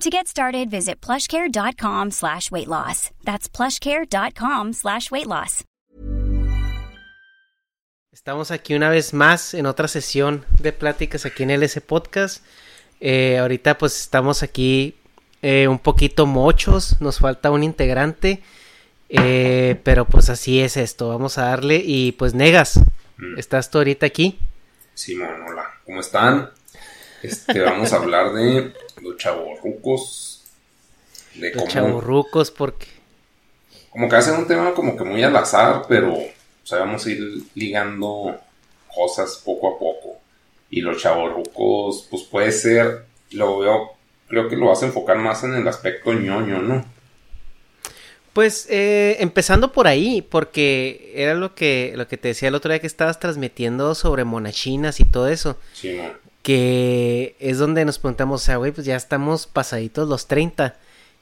To get started, visit plushcare.com slash weight loss. That's plushcare.com slash weight loss. Estamos aquí una vez más en otra sesión de pláticas aquí en LS Podcast. Eh, ahorita pues estamos aquí eh, un poquito mochos, nos falta un integrante, eh, pero pues así es esto, vamos a darle y pues Negas, ¿estás tú ahorita aquí? Simón, hola, ¿cómo están? Este, vamos a hablar de los chavorrucos. De los chavorrucos, porque. Como que hacen un tema como que muy al azar, pero o sea, vamos a ir ligando cosas poco a poco. Y los chavorrucos, pues puede ser, lo veo, creo que lo vas a enfocar más en el aspecto ñoño, ¿no? Pues eh, empezando por ahí, porque era lo que, lo que te decía el otro día que estabas transmitiendo sobre monachinas y todo eso. Sí, no que es donde nos preguntamos, o sea, güey, pues ya estamos pasaditos los 30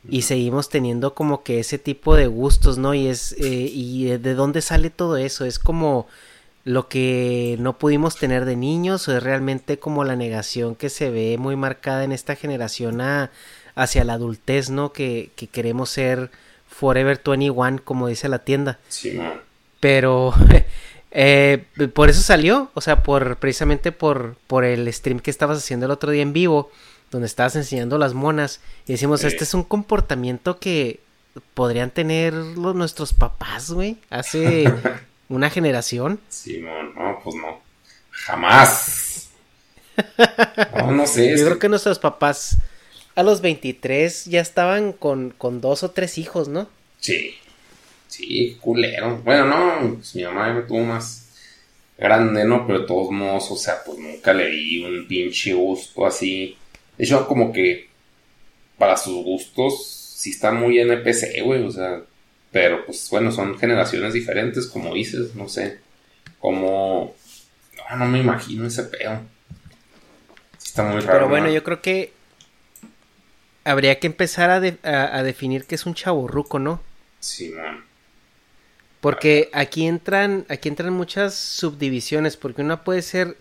y seguimos teniendo como que ese tipo de gustos, ¿no? Y es, eh, y de dónde sale todo eso, es como lo que no pudimos tener de niños o es realmente como la negación que se ve muy marcada en esta generación a, hacia la adultez, ¿no? Que, que queremos ser Forever 21, como dice la tienda. Sí. Pero Eh, por eso salió, o sea, por precisamente por, por el stream que estabas haciendo el otro día en vivo, donde estabas enseñando las monas, y decimos, este es un comportamiento que podrían tener los, nuestros papás, güey, hace una generación. Sí, no, pues no. Jamás. No, no sé. Yo creo que nuestros papás a los 23 ya estaban con, con dos o tres hijos, ¿no? Sí. Sí, culero. Bueno, no, pues mi mamá me tuvo más grande, ¿no? Pero de todos modos, o sea, pues nunca le di un pinche gusto así. De hecho, como que para sus gustos sí está muy NPC, güey, o sea. Pero pues bueno, son generaciones diferentes, como dices, no sé. Como. No, no me imagino ese pedo. está muy raro. Pero bueno, yo creo que habría que empezar a, a, definir qué es un chaborruco, ¿no? Sí, man. Porque aquí entran, aquí entran muchas subdivisiones, porque una puede ser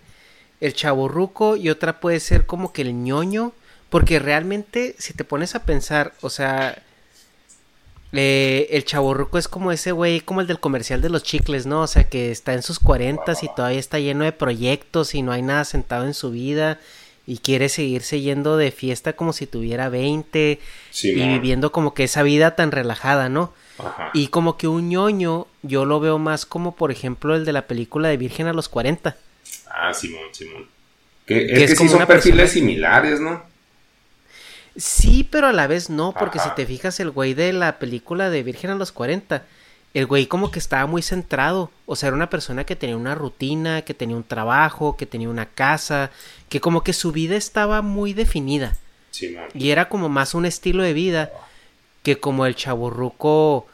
el chaborruco y otra puede ser como que el ñoño, porque realmente si te pones a pensar, o sea, el chaborruco es como ese güey, como el del comercial de los chicles, ¿no? O sea, que está en sus cuarentas y todavía está lleno de proyectos y no hay nada sentado en su vida y quiere seguirse yendo de fiesta como si tuviera 20 y viviendo como que esa vida tan relajada, ¿no? Y como que un ñoño, yo lo veo más como, por ejemplo, el de la película de Virgen a los 40. Ah, Simón, Simón. Que, es, que, sí son perfiles similares, ¿no? Sí, pero a la vez no, porque si te fijas, el güey de la película de Virgen a los 40, el güey como que estaba muy centrado. O sea, era una persona que tenía una rutina, que tenía un trabajo, que tenía una casa, que como que su vida estaba muy definida. Simón. Y era como más un estilo de vida que como el chaburruco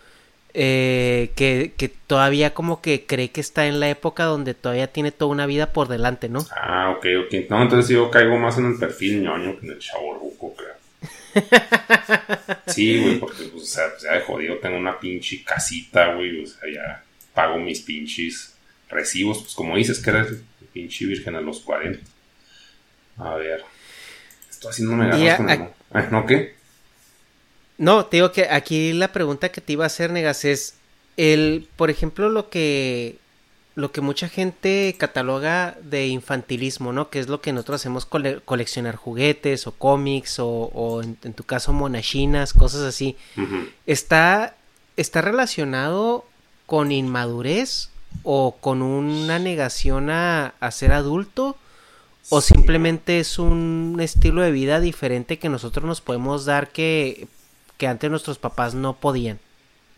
eh, que, que, todavía como que cree que está en la época donde todavía tiene toda una vida por delante, ¿no? Ah, ok, ok. No, entonces yo caigo más en el perfil ñoño que en el chaburruco, creo. Sí, güey, porque, pues, o sea, ya de jodido tengo una pinche casita, güey, o sea, ya pago mis pinches recibos, pues como dices que eres pinche virgen a los 40. A ver, estoy haciéndome ganas con el... ¿Eh? ¿No qué? No, te digo que aquí la pregunta que te iba a hacer, Negas, es el, por ejemplo, lo que lo que mucha gente cataloga de infantilismo, ¿no? Que es lo que nosotros hacemos coleccionar juguetes o cómics o, en, tu caso monachinas, cosas así. Está está relacionado con inmadurez o con una negación a, a ser adulto o simplemente es un estilo de vida diferente que nosotros nos podemos dar que que antes nuestros papás no podían.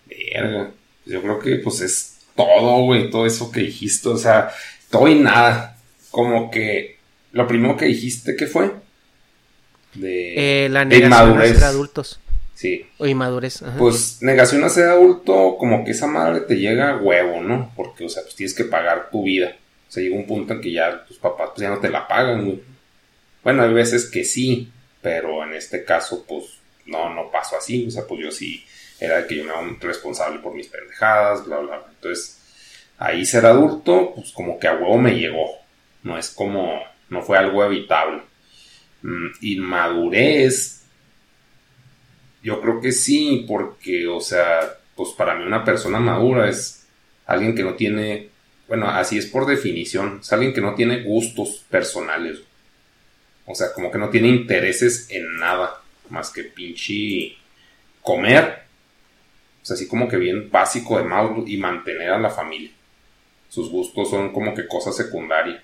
Verga. Yo creo que pues es todo, güey, todo eso que dijiste, o sea, todo y nada. Como que lo primero que dijiste, ¿qué fue? De, eh, la negación de ser adultos. Sí. O inmadurez. Pues negación a ser adulto, como que esa madre te llega a huevo, ¿no? Porque, o sea, pues tienes que pagar tu vida. O sea, llega un punto en que ya tus papás pues ya no te la pagan, güey. Bueno, hay veces que sí, pero en este caso, pues no, no pasó así, o sea, pues yo sí era de que yo me hago responsable por mis pendejadas, bla, bla, bla. Entonces, ahí ser adulto, pues como que a huevo me llegó, no es como, no fue algo evitable. Mm, inmadurez, yo creo que sí, porque, o sea, pues para mí una persona madura es alguien que no tiene, bueno, así es por definición, es alguien que no tiene gustos personales. O sea, como que no tiene intereses en nada más que pinche comer. O sea, así como que bien básico de mal y mantener a la familia. Sus gustos son como que cosas secundarias.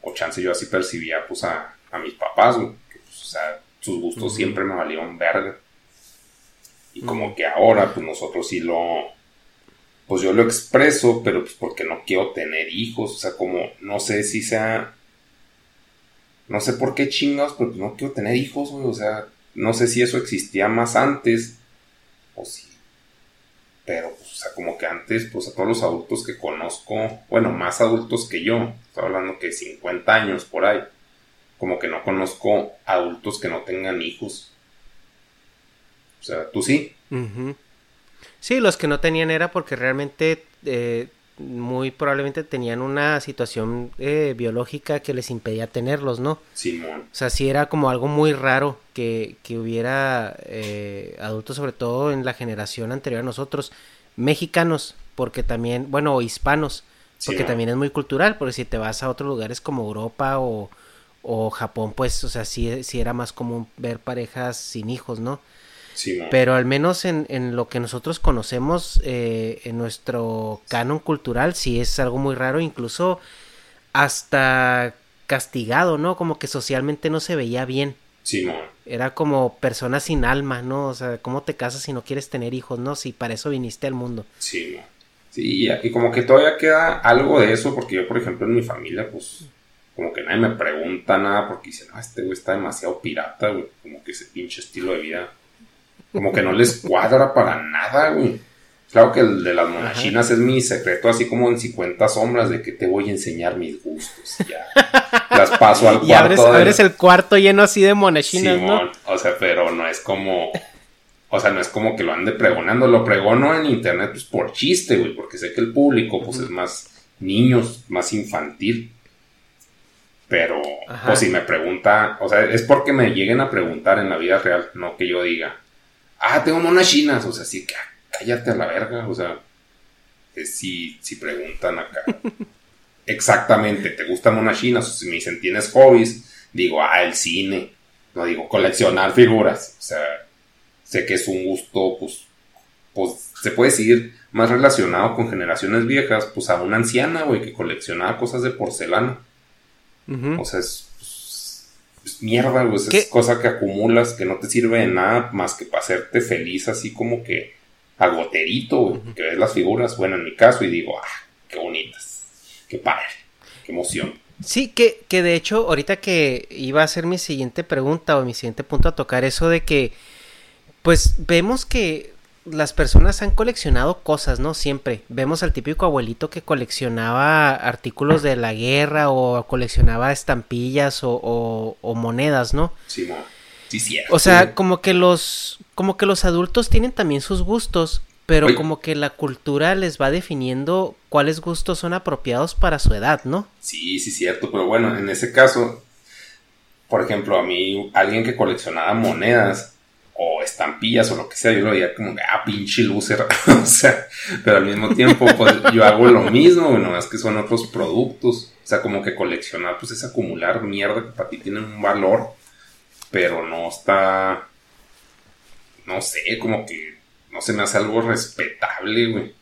O chance yo así percibía pues a, mis papás, pues, o sea, sus gustos siempre me valieron verga. Y como que ahora, pues nosotros sí lo. Pues yo lo expreso, pero pues porque no quiero tener hijos. O sea, como no sé si sea. No sé por qué chingados, pero pues no quiero tener hijos, güey. O sea, no sé si eso existía más antes o sí. Pero, pues, o sea, como que antes, pues a todos los adultos que conozco, bueno, más adultos que yo, estoy hablando que 50 años por ahí, como que no conozco adultos que no tengan hijos. O sea, tú sí. Sí, los que no tenían era porque realmente eh, muy probablemente tenían una situación eh, biológica que les impedía tenerlos, ¿no? Simón. O sea, sí era como algo muy raro que, que hubiera eh, adultos, sobre todo en la generación anterior a nosotros, mexicanos, porque también, bueno, o hispanos, porque también es muy cultural, porque si te vas a otros lugares como Europa o, o Japón, pues, o sea, sí, sí era más común ver parejas sin hijos, ¿no? Pero al menos en, en, lo que nosotros conocemos, eh, en nuestro canon cultural, sí es algo muy raro, incluso hasta castigado, ¿no? Como que socialmente no se veía bien. Sí, Era como persona sin alma, ¿no? O sea, ¿cómo te casas si no quieres tener hijos, no? Si para eso viniste al mundo. Sí, Sí, y como que todavía queda algo de eso, porque yo, por ejemplo, en mi familia, pues, como que nadie me pregunta nada, porque dicen, no, este güey está demasiado pirata, güey, como que ese pinche estilo de vida como que no les cuadra para nada, güey. Claro que el de las monachinas es mi secreto, así como en 50 sombras, de que te voy a enseñar mis gustos. Ya. Las paso al cuarto. Y abres, el cuarto lleno así de monachinas, ¿no? O sea, pero no es como. O sea, no es como que lo ande pregonando. Lo pregono en internet, pues por chiste, güey, porque sé que el público, pues es más niños, más infantil. Pero, pues si me pregunta, o sea, es porque me lleguen a preguntar en la vida real, no que yo diga, ah, tengo monas chinas, o sea, sí, cállate a la verga, o sea, si, si preguntan acá, exactamente, ¿te gustan monas chinas? O si me dicen, ¿tienes hobbies? Digo, ah, el cine, no digo, coleccionar figuras, o sea, sé que es un gusto, pues, pues, se puede decir más relacionado con generaciones viejas, pues a una anciana, güey, que coleccionaba cosas de porcelana. O sea, es es mierda, güey. Es cosa que acumulas que no te sirve de nada más que para hacerte feliz, así como que agoterito, güey. Que ves las figuras, bueno, en mi caso, y digo, ah, qué bonitas, qué padre, qué emoción. Sí, que, que de hecho, ahorita que iba a ser mi siguiente pregunta o mi siguiente punto a tocar, eso de que, pues vemos que las personas han coleccionado cosas, ¿no? Siempre. Vemos al típico abuelito que coleccionaba artículos de la guerra o coleccionaba estampillas o, monedas, ¿no? Sí, sí, O sea, como que los como que los adultos tienen también sus gustos, Pero Oye. como que la cultura les va definiendo cuáles gustos son apropiados para su edad, ¿no? Sí, sí, cierto, pero bueno, en ese caso, por ejemplo, a mí, alguien que coleccionaba monedas o estampillas o lo que sea, yo lo veía como, ah, pinche loser, o sea, pero al mismo tiempo, pues yo hago lo mismo, bueno, es que son otros productos, o sea, como que coleccionar, pues es acumular mierda que para ti tienen un valor, pero no está, no sé, como que no se me hace algo respetable, güey.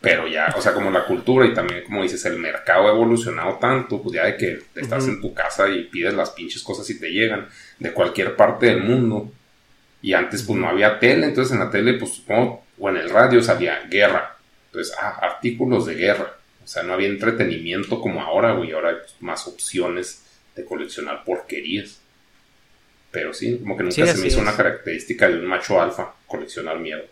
Pero ya, o sea, como la cultura y también, como dices, el mercado ha evolucionado tanto, pues ya de que estás en tu casa y pides las pinches cosas y te llegan de cualquier parte del mundo. Y antes, pues no había tele, entonces en la tele, pues supongo, o en el radio salía guerra. Entonces, ah, artículos de guerra. O sea, no había entretenimiento como ahora, güey. Ahora hay pues, más opciones de coleccionar porquerías. Pero sí, como que nunca Sí, se me hizo es. una característica de un macho alfa coleccionar miedo.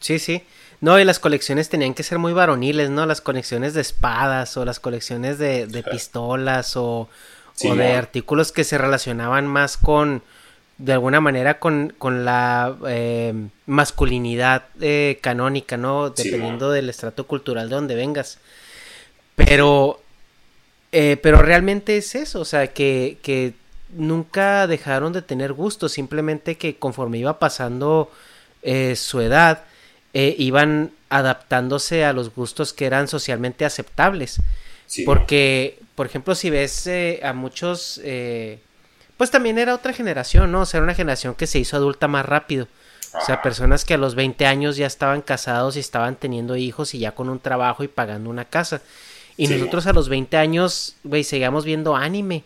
Sí, sí. No, y las colecciones tenían que ser muy varoniles, ¿no? Las colecciones de espadas o las colecciones de, de pistolas o, Sí, o de artículos que se relacionaban más con, de alguna manera, con, con la eh, masculinidad eh, canónica, ¿no? Sí, Dependiendo del estrato cultural de donde vengas. Pero, eh, pero realmente es eso, o sea, que, que nunca dejaron de tener gusto, simplemente que conforme iba pasando su edad, iban adaptándose a los gustos que eran socialmente aceptables. Sí, Porque, por ejemplo, si ves a muchos, pues también era otra generación, ¿no? O sea, era una generación que se hizo adulta más rápido. O sea, Ajá. personas que a los 20 años ya estaban casados y estaban teniendo hijos y ya con un trabajo y pagando una casa. Y Sí, nosotros a los 20 años, güey, seguíamos viendo anime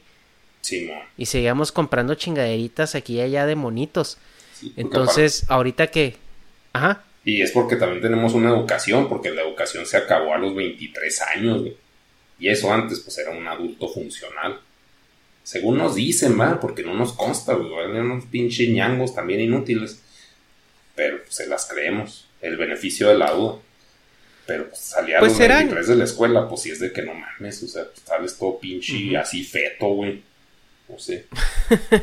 Sí, y seguíamos comprando chingaderitas aquí y allá de monitos. Sí, Entonces, ahorita que... Ajá. Y es porque también tenemos una educación, porque la educación se acabó a los 23 años, güey. Y eso antes, pues era un adulto funcional. Según nos dicen, va, porque no nos consta, güey. Eran unos pinches ñangos también inútiles. Pero pues, se las creemos. El beneficio de la duda. Pero pues salía a Pues los eran- 23 de la escuela, pues sí es de que no mames, o sea, pues sales todo pinche así feto, güey. No sé.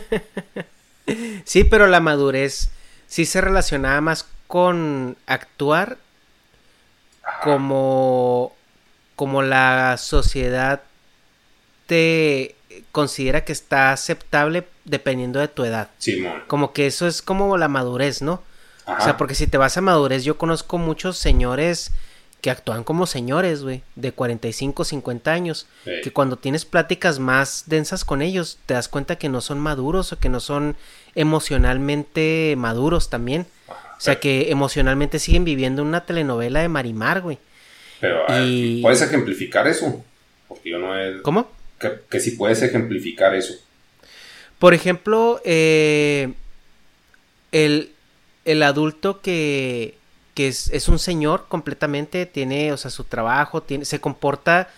Sí, pero la madurez sí se relacionaba más con actuar Ajá. como, como la sociedad te considera que está aceptable dependiendo de tu edad. Simón. Como que eso es como la madurez, ¿no? Ajá. O sea, porque si te vas a madurez, yo conozco muchos señores que actúan como señores, güey, de 45, 50 años, que cuando tienes pláticas más densas con ellos, te das cuenta que no son maduros o que no son emocionalmente maduros también. Ajá. O sea, que emocionalmente siguen viviendo una telenovela de Marimar, güey. Pero, y- ¿puedes ejemplificar eso? Porque yo no he... ¿Cómo? Que, que si puedes ejemplificar eso. Por ejemplo, eh, el, el adulto que, que es, es un señor completamente, tiene, o sea, su trabajo, tiene, se comporta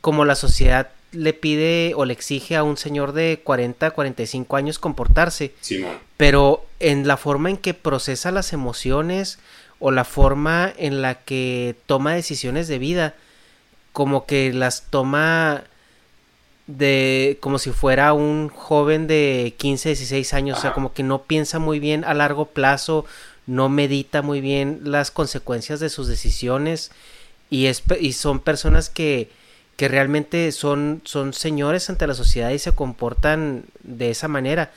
como la sociedad le pide o le exige a un señor de 40, 45 años comportarse, Simón. pero en la forma en que procesa las emociones o la forma en la que toma decisiones de vida, como que las toma de como si fuera un joven de 15, 16 años, o sea, como que no piensa muy bien a largo plazo, no medita muy bien las consecuencias de sus decisiones y, es, y son personas que, que realmente son, son señores ante la sociedad y se comportan de esa manera,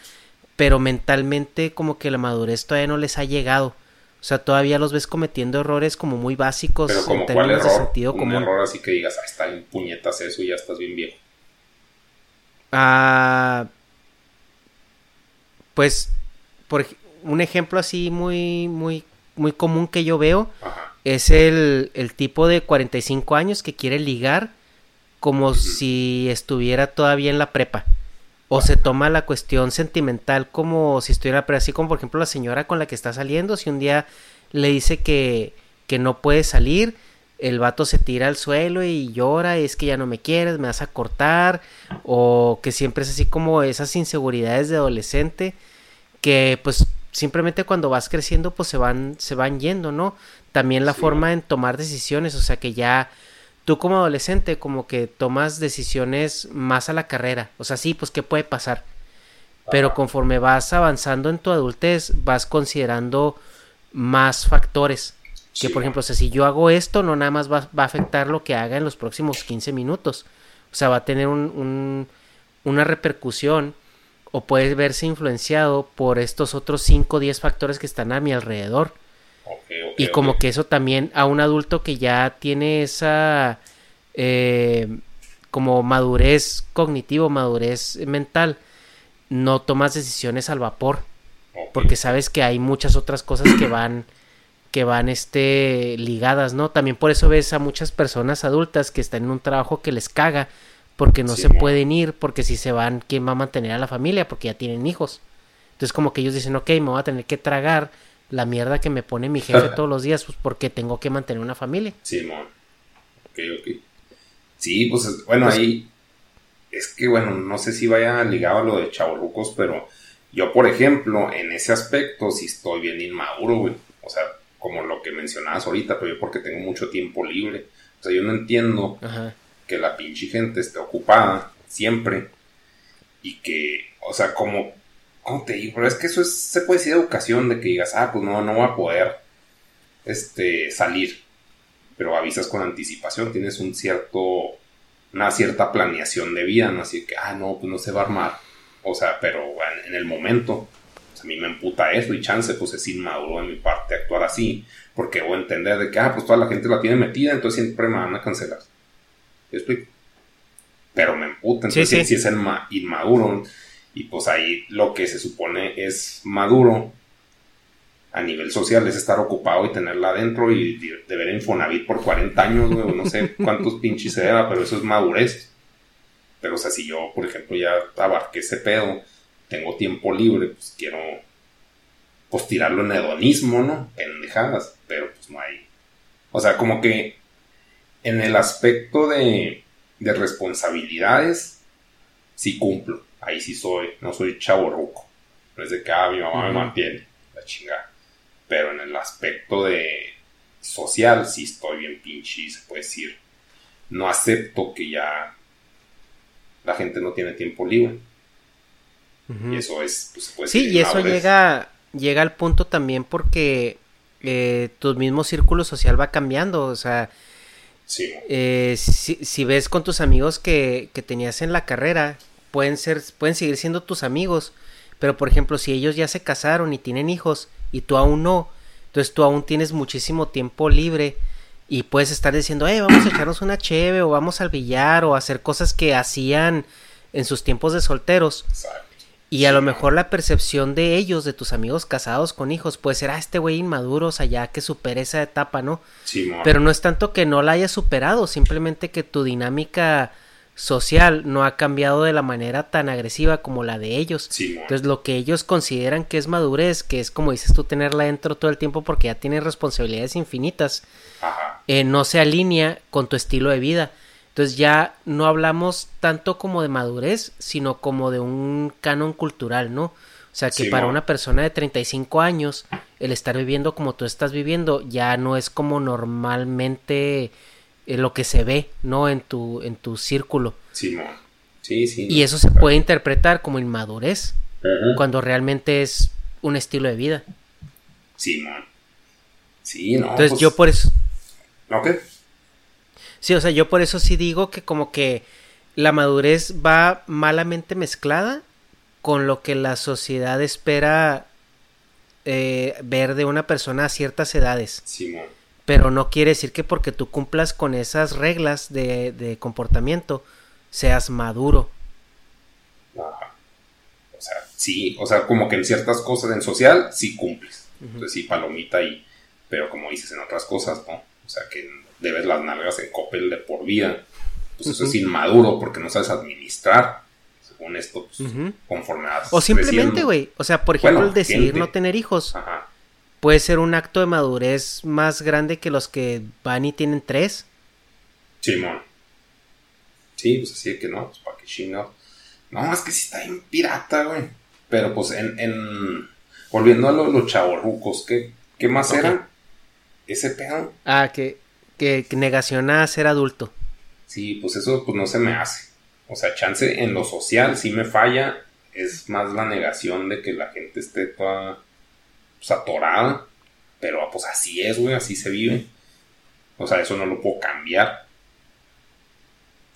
pero mentalmente como que la madurez todavía no les ha llegado. O sea, todavía los ves cometiendo errores como muy básicos Pero como en cuál términos de sentido Un común. error así que digas, ah, está en puñetas eso y ya estás bien viejo. Ah, pues, por un ejemplo así muy, muy, muy común que yo veo es el, el tipo de 45 años que quiere ligar como si estuviera todavía en la prepa. O se toma la cuestión sentimental como si estuviera, pero así como por ejemplo la señora con la que está saliendo, si un día le dice que, que no puede salir, el vato se tira al suelo y llora, es que ya no me quieres, me vas a cortar, o que siempre es así como esas inseguridades de adolescente que pues simplemente cuando vas creciendo pues se van se van yendo, ¿no? También la Sí. forma en tomar decisiones, o sea que ya tú como adolescente como que tomas decisiones más a la carrera, o sea, sí, pues qué puede pasar. Pero conforme vas avanzando en tu adultez, vas considerando más factores. Que por ejemplo, o sea, si yo hago esto, no nada más va, va a afectar lo que haga en los próximos 15 minutos. O sea, va a tener un, un- una repercusión o puede verse influenciado por estos otros 5 o 10 factores que están a mi alrededor. Y como que eso también a un adulto que ya tiene esa eh, como madurez cognitivo, madurez mental, no tomas decisiones al vapor, porque sabes que hay muchas otras cosas que van que van este ligadas, ¿no? También por eso ves a muchas personas adultas que están en un trabajo que les caga porque no Sí, se pueden ir, porque si se van, ¿quién va a mantener a la familia? Porque ya tienen hijos. Entonces como que ellos dicen, ok, me voy a tener que tragar la mierda que me pone mi jefe todos los días, pues porque tengo que mantener una familia. Simón. Ok, ok. Sí, pues es- bueno, Pues- ahí es que bueno, no sé si vaya ligado a lo de chavorrucos, pero yo, por ejemplo, en ese aspecto sí estoy bien inmaduro, güey. O sea, como lo que mencionabas ahorita, pero yo porque tengo mucho tiempo libre. O sea, yo no entiendo Ajá. que la pinche gente esté ocupada siempre y que, o sea, como, ¿cómo te digo? Pero es que eso es, se puede decir educación de que digas, ah, pues no, no voy a poder, este, salir, pero avisas con anticipación, tienes un cierto, una cierta planeación de vida, ¿no? Así que, ah, no, pues no se va a armar, o sea, pero en, en el momento, a mí me emputa eso y chance, pues es inmaduro de mi parte actuar así, porque voy a entender de que, ah, pues toda la gente la tiene metida, entonces siempre me van a cancelar. ¿Me explico? Pero me emputa, entonces Sí, sí, sí. es inma- inmaduro. Y pues ahí lo que se supone es maduro a nivel social es estar ocupado y tenerla adentro y de, de ver Infonavit por 40 años, güey, no sé cuántos pinches se deba, pero eso es madurez. Pero o sea, si yo, por ejemplo, ya abarqué ese pedo, tengo tiempo libre, pues quiero pues tirarlo en hedonismo, ¿no? Pendejadas, pero pues no hay. O sea, como que en el aspecto de, de responsabilidades, sí cumplo. Ahí sí soy, no soy chavo No es de que, ah, mi mamá me mantiene, la chingada. Pero en el aspecto de social, sí estoy bien pinche, se puede decir. No acepto que ya la gente no tiene tiempo libre. Y eso es, pues, puede Sí, y eso llega, llega al punto también porque eh, tu mismo círculo social va cambiando. O sea, Sí, eh, si, si ves con tus amigos que, que tenías en la carrera, pueden ser, pueden seguir siendo tus amigos. Pero por ejemplo, si ellos ya se casaron y tienen hijos y tú aún no, entonces tú aún tienes muchísimo tiempo libre y puedes estar diciendo, hey, vamos a echarnos una cheve o vamos al billar o hacer cosas que hacían en sus tiempos de solteros. exacto. Y a lo mejor la percepción de ellos, de tus amigos casados con hijos, puede ser, ah, este güey inmaduro, o sea, ya que supere esa etapa, ¿no? Simón. Pero no es tanto que no la hayas superado, simplemente que tu dinámica social no ha cambiado de la manera tan agresiva como la de ellos. Simón. Entonces lo que ellos consideran que es madurez, que es como dices tú tenerla dentro todo el tiempo porque ya tienes responsabilidades infinitas, Ajá. eh, no se alinea con tu estilo de vida. Entonces ya no hablamos tanto como de madurez, sino como de un canon cultural, ¿no? O sea que Sí, para una persona de 35 años, el estar viviendo como tú estás viviendo ya no es como normalmente eh, lo que se ve, ¿no? En tu, en tu círculo. Simón. Sí, sí. Y eso se puede interpretar como inmadurez, cuando realmente es un estilo de vida. Simón. Sí, no. Entonces pues, yo por eso... Ok. Sí, o sea, yo por eso sí digo que como que la madurez va malamente mezclada con lo que la sociedad espera eh, ver de una persona a ciertas edades. Simón. Pero no quiere decir que porque tú cumplas con esas reglas de, de comportamiento seas maduro. Ajá. O sea, sí, o sea, como que en ciertas cosas en social sí cumples. Entonces sí, palomita ahí. Pero como dices en otras cosas, ¿no? O sea, que debes las nalgas en copel de por vida. Pues eso es inmaduro porque no sabes administrar. Según esto, pues, Ujú. conforme vas O simplemente, güey. O sea, por ejemplo, Bueno, el decidir gente. no tener hijos Ajá. puede ser un acto de madurez más grande que los que van y tienen tres. Simón. Sí, pues así de que no, pues para qué chingados. No, es que sí está bien pirata, güey. Pero pues en, en... Volviendo a lo- los chavorrucos, ¿qué, ¿qué más Ok. era? Ese pedo. Ah, que, que, que negaciona ser adulto. Sí, pues eso pues no se me hace. O sea, chance en lo social sí me falla. Es más la negación de que la gente esté toda pues, atorada. Pero pues así es, güey, así se vive. O sea, eso no lo puedo cambiar.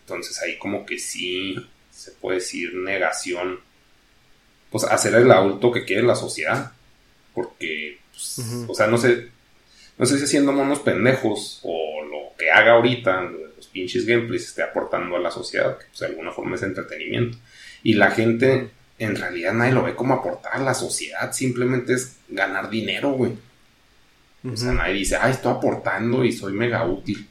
Entonces ahí como que sí se puede decir negación. Pues hacer el adulto que quiere la sociedad. Porque, pues, o sea, no sé, no sé si siendo monos pendejos o lo que haga ahorita, los pinches gameplays, esté aportando a la sociedad, que pues, de alguna forma es entretenimiento. Y la gente, en realidad nadie lo ve como aportar a la sociedad, simplemente es ganar dinero, güey. O sea, nadie dice, ay, estoy aportando y soy mega útil.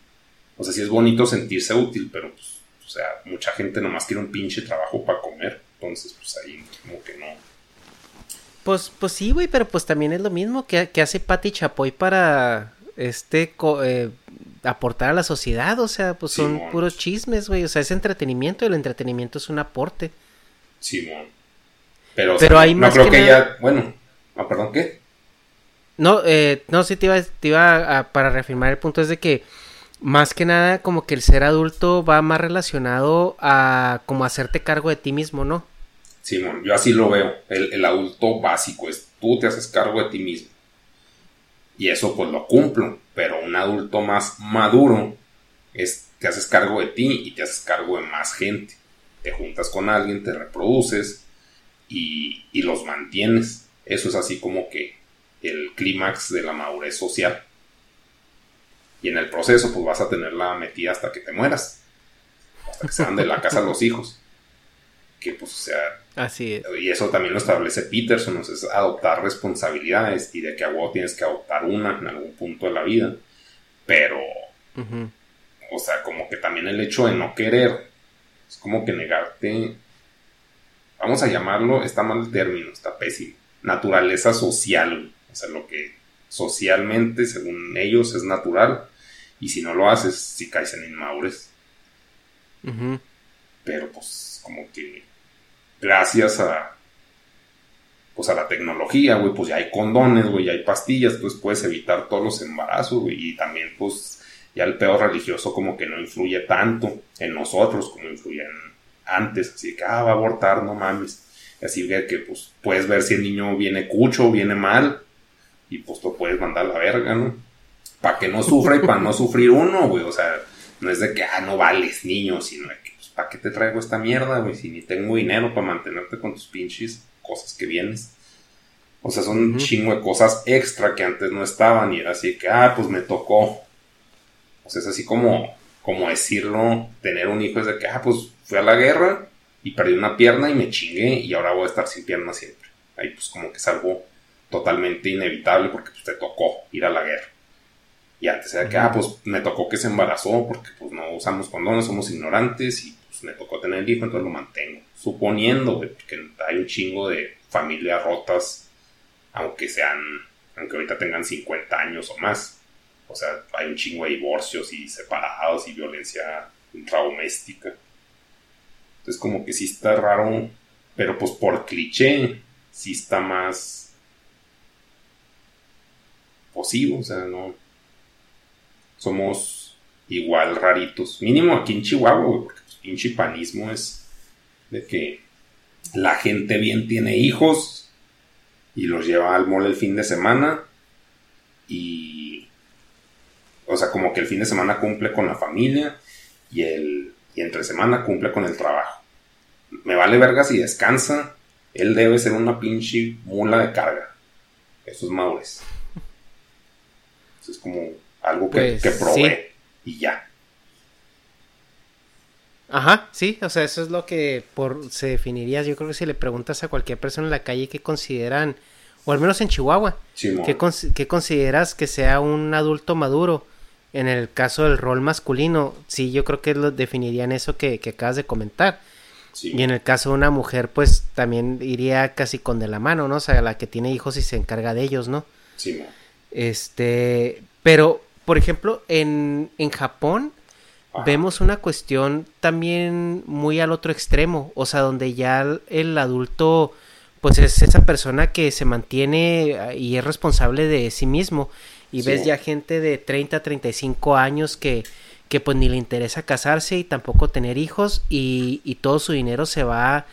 O sea, sí es bonito sentirse útil, pero pues, o sea, mucha gente nomás quiere un pinche trabajo para comer. Entonces, pues ahí como que no. Pues, pues sí, güey, pero pues también es lo mismo que, hace Patti Chapoy para este eh, aportar a la sociedad. O sea, pues son puros chismes, güey. O sea, es entretenimiento y el entretenimiento es un aporte. Simón. pero, pero hay no creo que, ella, bueno, ah, perdón, ¿qué? No, eh, no, sí te iba, te iba a, para reafirmar el punto es de que más que nada como que el ser adulto va más relacionado a como hacerte cargo de ti mismo, ¿no? Simón, yo así lo veo. El, adulto básico es tú te haces cargo de ti mismo. Y eso pues lo cumplo. Pero un adulto más maduro es te haces cargo de ti y te haces cargo de más gente. Te juntas con alguien, te reproduces y, y los mantienes. Eso es así como que el clímax de la madurez social. Y en el proceso, pues vas a tenerla metida hasta que te mueras. Hasta que sean de la casa los hijos. Que pues, o sea. Así es. Y eso también lo establece Peterson, es adoptar responsabilidades y de que a vos tienes que adoptar una en algún punto de la vida. Pero, o sea, como que también el hecho de no querer es como que negarte. Vamos a llamarlo, está mal el término, está pésimo. Naturaleza social o sea, lo que socialmente, según ellos, es natural. Y si no lo haces, si caes en inmadurez. Pero pues como que gracias a pues a la tecnología, güey, pues ya hay condones, güey, ya hay pastillas, pues puedes evitar todos los embarazos, güey, y también pues ya el peor religioso como que no influye tanto en nosotros como influyen antes, así que, ah, va a abortar, no mames. Así que, pues puedes ver si el niño viene cucho o viene mal, y pues lo puedes mandar a la verga, ¿no? Para que no sufra y para no sufrir uno, güey, o sea, no es de que, ah, no vales niño, sino de que, ¿para qué te traigo esta mierda, güey? Si ni tengo dinero para mantenerte con tus pinches cosas que vienes. O sea, son un chingo de cosas extra que antes no estaban y era así que, ah, pues me tocó. O sea, es así como, como decirlo, tener un hijo es de que, ah, pues fui a la guerra y perdí una pierna y me chingué y ahora voy a estar sin pierna siempre. Ahí pues como que salvo totalmente inevitable porque pues, te tocó ir a la guerra. Y antes era que, ah, pues me tocó que se embarazó porque pues no usamos condones, somos ignorantes y pues me tocó tener el hijo, entonces lo mantengo. Suponiendo, que hay un chingo de familias rotas, aunque sean, aunque ahorita tengan 50 años o más. O sea, hay un chingo de divorcios y separados y violencia intradoméstica. Entonces como que sí está raro, pero pues por cliché, sí está más o sea, no. Somos igual raritos. Mínimo aquí en Chihuahua, güey, porque pinche panismo es de que la gente bien tiene hijos y los lleva al mall el fin de semana y. O sea, como que el fin de semana cumple con la familia y el. Y entre semana cumple con el trabajo. Me vale verga si descansa. Él debe ser una pinche mula de carga. Eso es Maures. Es como algo que, pues, probé y ya. Ajá, sí, o sea, eso es lo que por se definiría. Yo creo que si le preguntas a cualquier persona en la calle qué consideran, o al menos en Chihuahua, ¿qué, consideras que sea un adulto maduro? En el caso del rol masculino, sí, yo creo que lo definirían eso que, acabas de comentar. Y en el caso de una mujer, pues también iría casi con de la mano, ¿no? O sea, la que tiene hijos y se encarga de ellos, ¿no? Sí, este, pero, por ejemplo, en, en Japón vemos una cuestión también muy al otro extremo, o sea, donde ya el, adulto, pues es esa persona que se mantiene ah, y es responsable de sí mismo. Y ves ya gente de 30, 35 años que, que pues ni le interesa casarse y tampoco tener hijos y, y todo su dinero se va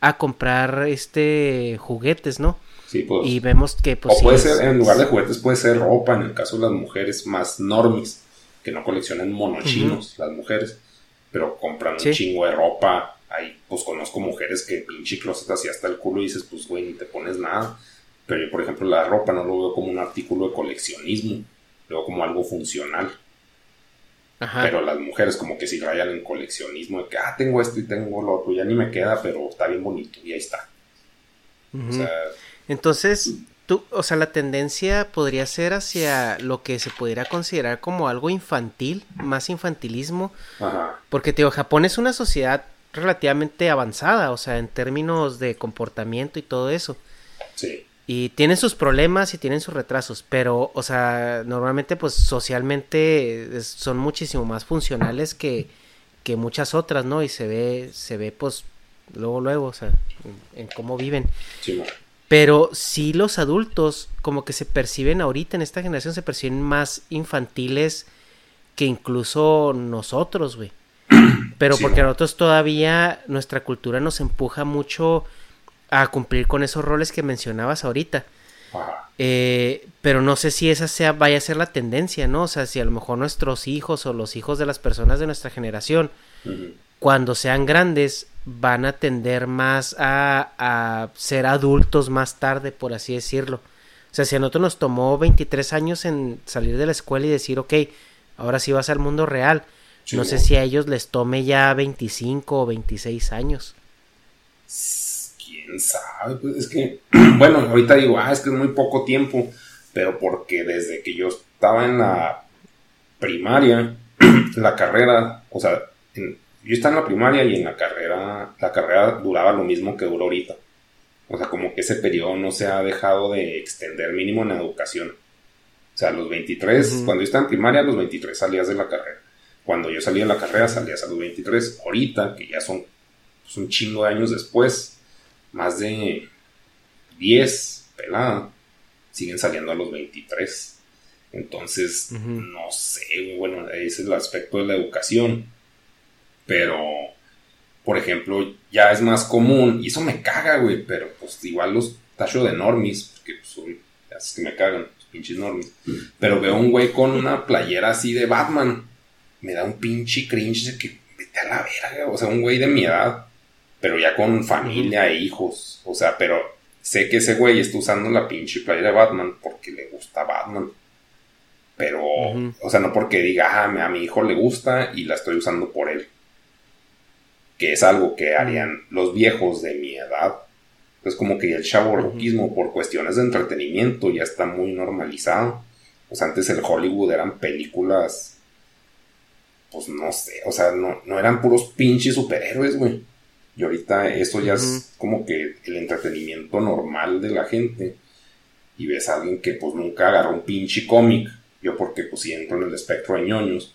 a comprar este juguetes, ¿no? Sí, pues. Y vemos que, pues. O sí puede es- ser, en lugar de juguetes, puede ser ropa, en el caso de las mujeres más normis, que no coleccionan monochinos, las mujeres, pero compran Sí. un chingo de ropa. Ahí, pues conozco mujeres que pinche closet así hasta el culo y dices, pues, güey, ni te pones nada. Pero yo, por ejemplo, la ropa no lo veo como un artículo de coleccionismo, lo veo como algo funcional. Ajá. Pero las mujeres como que si rayan en coleccionismo, de que, ah, tengo esto y tengo lo otro, ya ni me queda, pero está bien bonito y ahí está. Ujú. O sea, Entonces, tú, o sea, la tendencia podría ser hacia lo que se pudiera considerar como algo infantil, más infantilismo, ajá. porque, tío, Japón es una sociedad relativamente avanzada, o sea, en términos de comportamiento y todo eso. Sí. Y tienen sus problemas y tienen sus retrasos, pero, o sea, normalmente, pues, socialmente es- son muchísimo más funcionales que, que muchas otras, ¿no? Y se ve, se ve, pues, luego, luego, o sea, en, en cómo viven. Sí. Pero sí los adultos como que se perciben ahorita en esta generación se perciben más infantiles que incluso nosotros, güey. Pero Sí, porque ¿no? nosotros todavía nuestra cultura nos empuja mucho a cumplir con esos roles que mencionabas ahorita. Eh, pero no sé si esa sea, vaya a ser la tendencia, ¿no? O sea, si a lo mejor nuestros hijos o los hijos de las personas de nuestra generación cuando sean grandes van a tender más a, a ser adultos más tarde, por así decirlo. O sea, si a nosotros nos tomó 23 años en salir de la escuela y decir, ok, ahora sí vas al mundo real, Sí, no sé si a ellos les tome ya 25 o 26 años. quién sabe, pues es que, bueno, ahorita digo, ah, es que es muy poco tiempo, pero porque desde que yo estaba en la primaria, la carrera, o sea, en- yo estaba en la primaria y en la carrera, la carrera duraba lo mismo que dura ahorita. O sea, como que ese periodo no se ha dejado de extender mínimo en la educación. O sea, a los 23, Ujú. cuando yo estaba en primaria, a los 23 salías de la carrera. Cuando yo salí de la carrera, salías a los 23. Ahorita, que ya son pues, un chingo de años después, más de 10 pelada, siguen saliendo a los 23. Entonces, no sé, bueno, ese es el aspecto de la educación. Pero, por ejemplo, ya es más común, y eso me caga, güey, pero pues igual los tacho de normis, porque pues, son, es que me cagan, los pinches normis. Pero veo un güey con una playera así de Batman, me da un pinche cringe de que vete a la verga, o sea, un güey de mi edad, pero ya con familia e hijos, o sea, pero sé que ese güey está usando la pinche playera de Batman porque le gusta Batman. Pero, o sea, no porque diga, ah, a mi hijo le gusta y la estoy usando por él. Que es algo que harían los viejos de mi edad. Es como que el chavo por cuestiones de entretenimiento ya está muy normalizado. Sea, antes el Hollywood eran películas, pues no sé, o sea, no, no eran puros pinches superhéroes, güey. Y ahorita eso ya es como que el entretenimiento normal de la gente. Y ves a alguien que pues nunca agarró un pinche cómic. Yo porque pues si entro en el espectro de ñoños,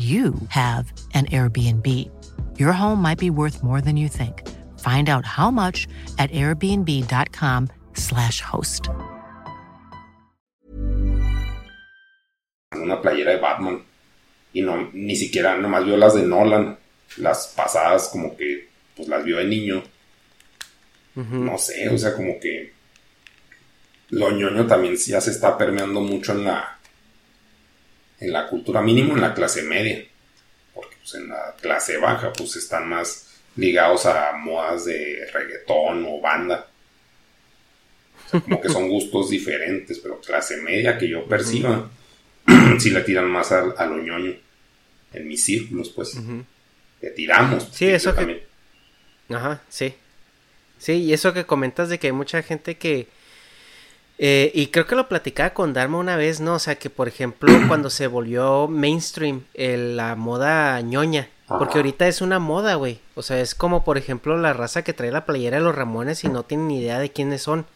you have an Airbnb. Your home might be worth more than you think. Find out how much at airbnb.com/slash host. una playera de Batman. Y no, ni siquiera, nomás vio las de Nolan. Las pasadas como que, pues las vio de niño. No sé, o sea, como que lo ñoño también ya se está permeando mucho en la en la cultura mínimo en la clase media porque pues en la clase baja pues están más ligados a modas de reggaetón o banda. O sea, como que son gustos diferentes, pero clase media que yo perciba, sí le tiran más a, a lo ñoño. En mis círculos, pues. Le tiramos. Sí, eso que- también. Ajá, sí. Sí, y eso que comentas de que hay mucha gente que... eh, y creo que lo platicaba con Dharma una vez, ¿no? O sea, que por ejemplo, cuando se volvió mainstream el- la moda ñoña. Porque ahorita es una moda, güey. O sea, es como, por ejemplo, la raza que trae la playera de los Ramones y no tienen ni idea de quiénes son.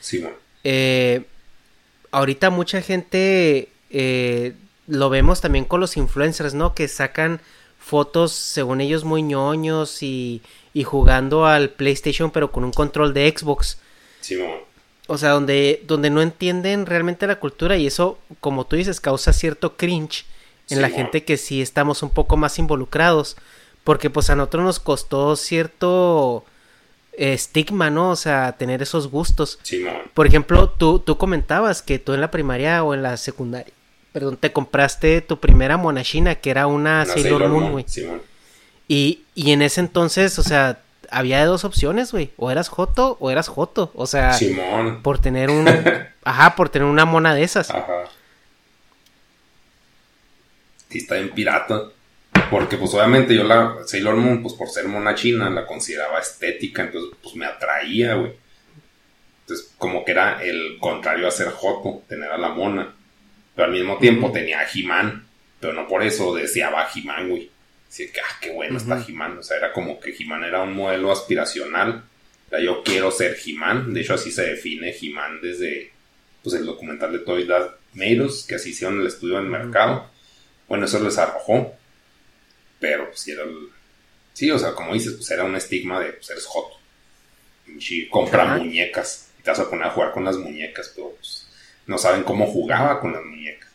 Sí, bueno. Eh, ahorita mucha gente eh, lo vemos también con los influencers, ¿no? Que sacan fotos, según ellos, muy ñoños y, y jugando al PlayStation, pero con un control de Xbox. Sí, bueno. O sea, donde, donde no entienden realmente la cultura y eso, como tú dices, causa cierto cringe en Sí, la gente que sí estamos un poco más involucrados. Porque pues a nosotros nos costó cierto eh, estigma, ¿no? O sea, tener esos gustos. Sí. Por ejemplo, tú, tú comentabas que tú en la primaria o en la secundaria, perdón, te compraste tu primera monachina, que era una, Una Sailor, Moon, güey. Sí. Y, y en ese entonces, o sea, había dos opciones, güey. O eras Joto o eras Joto. O sea, Simón. por tener un... Ajá, por tener una mona de esas. Ajá. Sí, está en pirata. Porque, pues, obviamente yo la Sailor Moon, pues, por ser mona china, la consideraba estética. Entonces, pues, me atraía, güey. Entonces, como que era el contrario a ser Joto, tener a la mona. Pero al mismo tiempo tenía a He-Man. Pero no por eso deseaba a He-Man, güey. Decía que, ah, qué bueno está He-Man. O sea, era como que He-Man era un modelo aspiracional. O sea, yo quiero ser He-Man. De hecho, así se define He-Man desde pues, el documental de Toy Us, que así hicieron el estudio en el mercado. Bueno, eso les arrojó. Pero, pues, era el... Sí, o sea, como dices, pues era un estigma de, pues, eres joto. Pinche, compra Ajá. muñecas. Y te vas a poner a jugar con las muñecas, pero, pues, no saben cómo jugaba con las muñecas.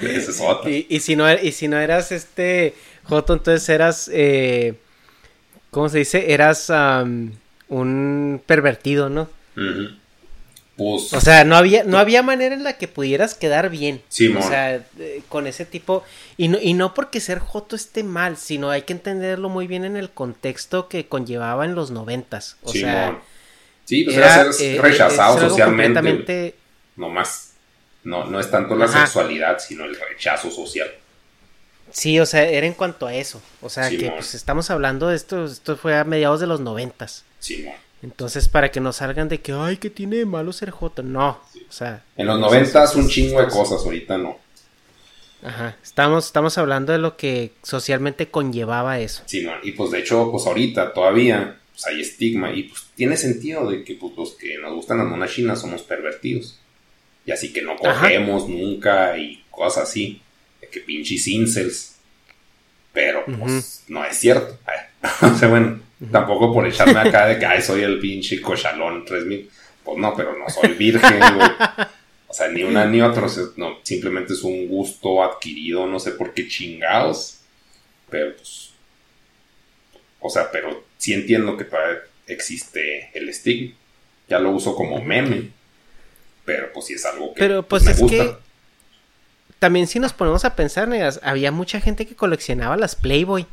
Es. Y, y si no, y si no eras este Joto, entonces eras... Eh, ¿Cómo se dice? Eras am, un pervertido, ¿no? Pues, O sea, no había, no había manera en la que pudieras quedar bien. Sí, o mon. sea, eh, con ese tipo. Y no, y no porque ser Joto esté mal, sino hay que entenderlo muy bien en el contexto que conllevaba en los noventas. O Simón. sea, sí, pues era, ser eh, rechazado socialmente. completamente- No más. No, no es tanto la Ajá. sexualidad, sino el rechazo social. Sí, o sea, era en cuanto a eso. O sea, que pues estamos hablando de esto, esto fue a mediados de los noventas. Simón. Entonces, para que no salgan de que, ay, que tiene de malo ser Joto. No, o sea. En los noventas un chingo de cosas, ahorita no. Ajá, estamos, estamos hablando de lo que socialmente conllevaba eso. Simón. Y pues de hecho, pues ahorita todavía pues, hay estigma. Y pues tiene sentido de que pues, los que nos gustan las monas chinas somos pervertidos. Y así que no Ajá. cogemos nunca y cosas así. De que pinches incels. Pero pues no es cierto. o sea, bueno, tampoco por echarme acá de que ay, soy el pinche cochalón 3000. Pues no, pero no soy virgen, güey. O sea, ni una ni otra. o sea, no, simplemente es un gusto adquirido, no sé por qué chingados. Pero pues. O sea, pero sí entiendo que todavía existe el estigma. Ya lo uso como meme. Pero pues sí es algo que Pero pues me es gusta. que también si nos ponemos a pensar, negas, había mucha gente que coleccionaba las Playboy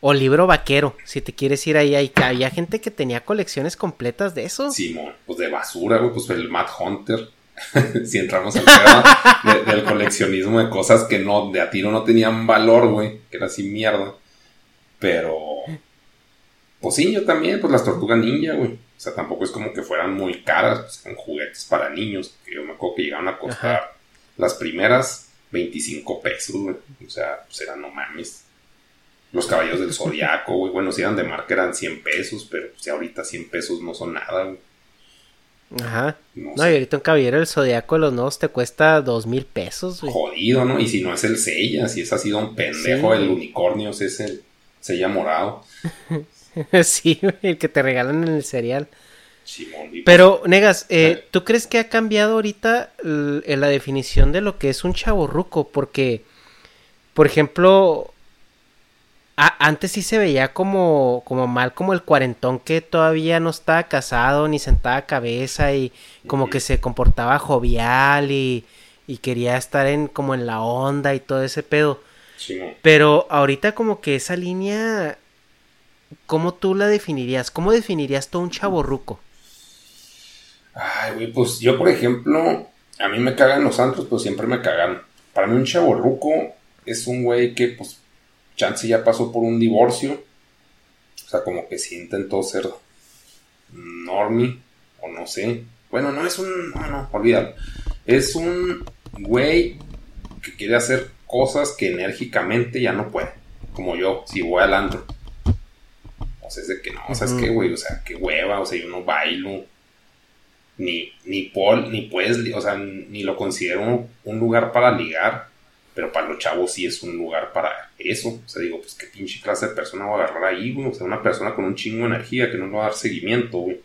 o libro vaquero, si te quieres ir ahí, ahí había gente que tenía colecciones completas de eso. Simón, pues de basura, güey, pues el Mad Hunter. si entramos al tema de- del coleccionismo de cosas que no, de a tiro no tenían valor, güey, que era así mierda. Pero, pues sí, yo también, pues las tortugas ninja, güey. O sea, tampoco es como que fueran muy caras, pues eran juguetes para niños, que yo me acuerdo que llegaron a costar las primeras 25 pesos, güey. O sea, pues eran no mames. Los caballos del zodiaco, güey. Bueno, si eran de marca eran 100 pesos, pero pues ahorita 100 pesos no son nada, güey. Ajá. No No, sé. y ahorita un caballero del zodiaco de los nuevos te cuesta dos mil pesos, güey. Jodido, ¿no? Y si no es el Sella, si es así don pendejo, Sí. el unicornio ese es el Sella morado. sí, el que te regalan en el cereal. Pero, Negas, eh, Eh. ¿tú crees que ha cambiado ahorita en la definición de lo que es un chaborruco? Porque, por ejemplo, antes sí se veía como, como mal como el cuarentón que todavía no estaba casado ni sentaba cabeza y como que se comportaba jovial y, y quería estar en como en la onda y todo ese pedo. Pero ahorita como que esa línea, ¿cómo tú la definirías? ¿Cómo definirías tú a un chavo ruco? Ay, güey, pues yo, por ejemplo, a mí me cagan los antros, pero siempre me cagan. Para mí un chavo ruco es un güey que, pues, chance ya pasó por un divorcio. O sea, como que sí intentó ser normie, o no sé. Bueno, no es un... No, no, olvídalo. Es un güey que quiere hacer cosas que enérgicamente ya no puede. Como yo, si voy al antro. O sea, es de que no, o sea, es que, güey, o sea, qué hueva, o sea, yo no bailo. Ni, ni, Paul, ni puedes, o sea, ni lo considero un, un lugar para ligar, pero para los chavos sí es un lugar para eso. O sea, digo, pues qué pinche clase de persona va a agarrar ahí, güey. O sea, una persona con un chingo de energía que no le va a dar seguimiento, güey.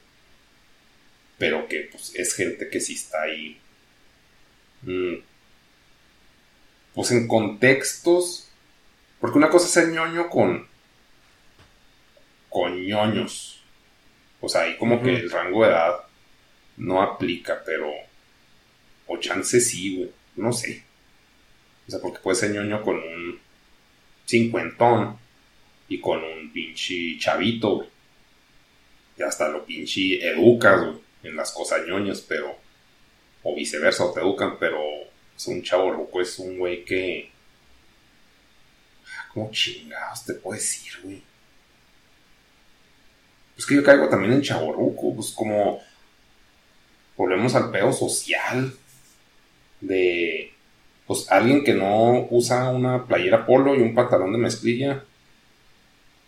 Pero que, pues, es gente que sí está ahí. mm, pues en contextos. Porque una cosa es ser ñoño con. Con ñoños. O sea, ahí como que el rango de edad no aplica, pero. O chance sí, güey. No sé. O sea, porque puede ser ñoño con un cincuentón y con un pinche chavito, güey. Y hasta lo pinche educas, güey, en las cosas ñoñas, pero. O viceversa, o te educan, pero. Es un chavo loco, es un güey que. ¿Cómo chingados te puedo decir, güey? Pues que yo caigo también en chaborruco, pues como. Volvemos al pedo social. De. Pues alguien que no usa una playera polo y un pantalón de mezclilla.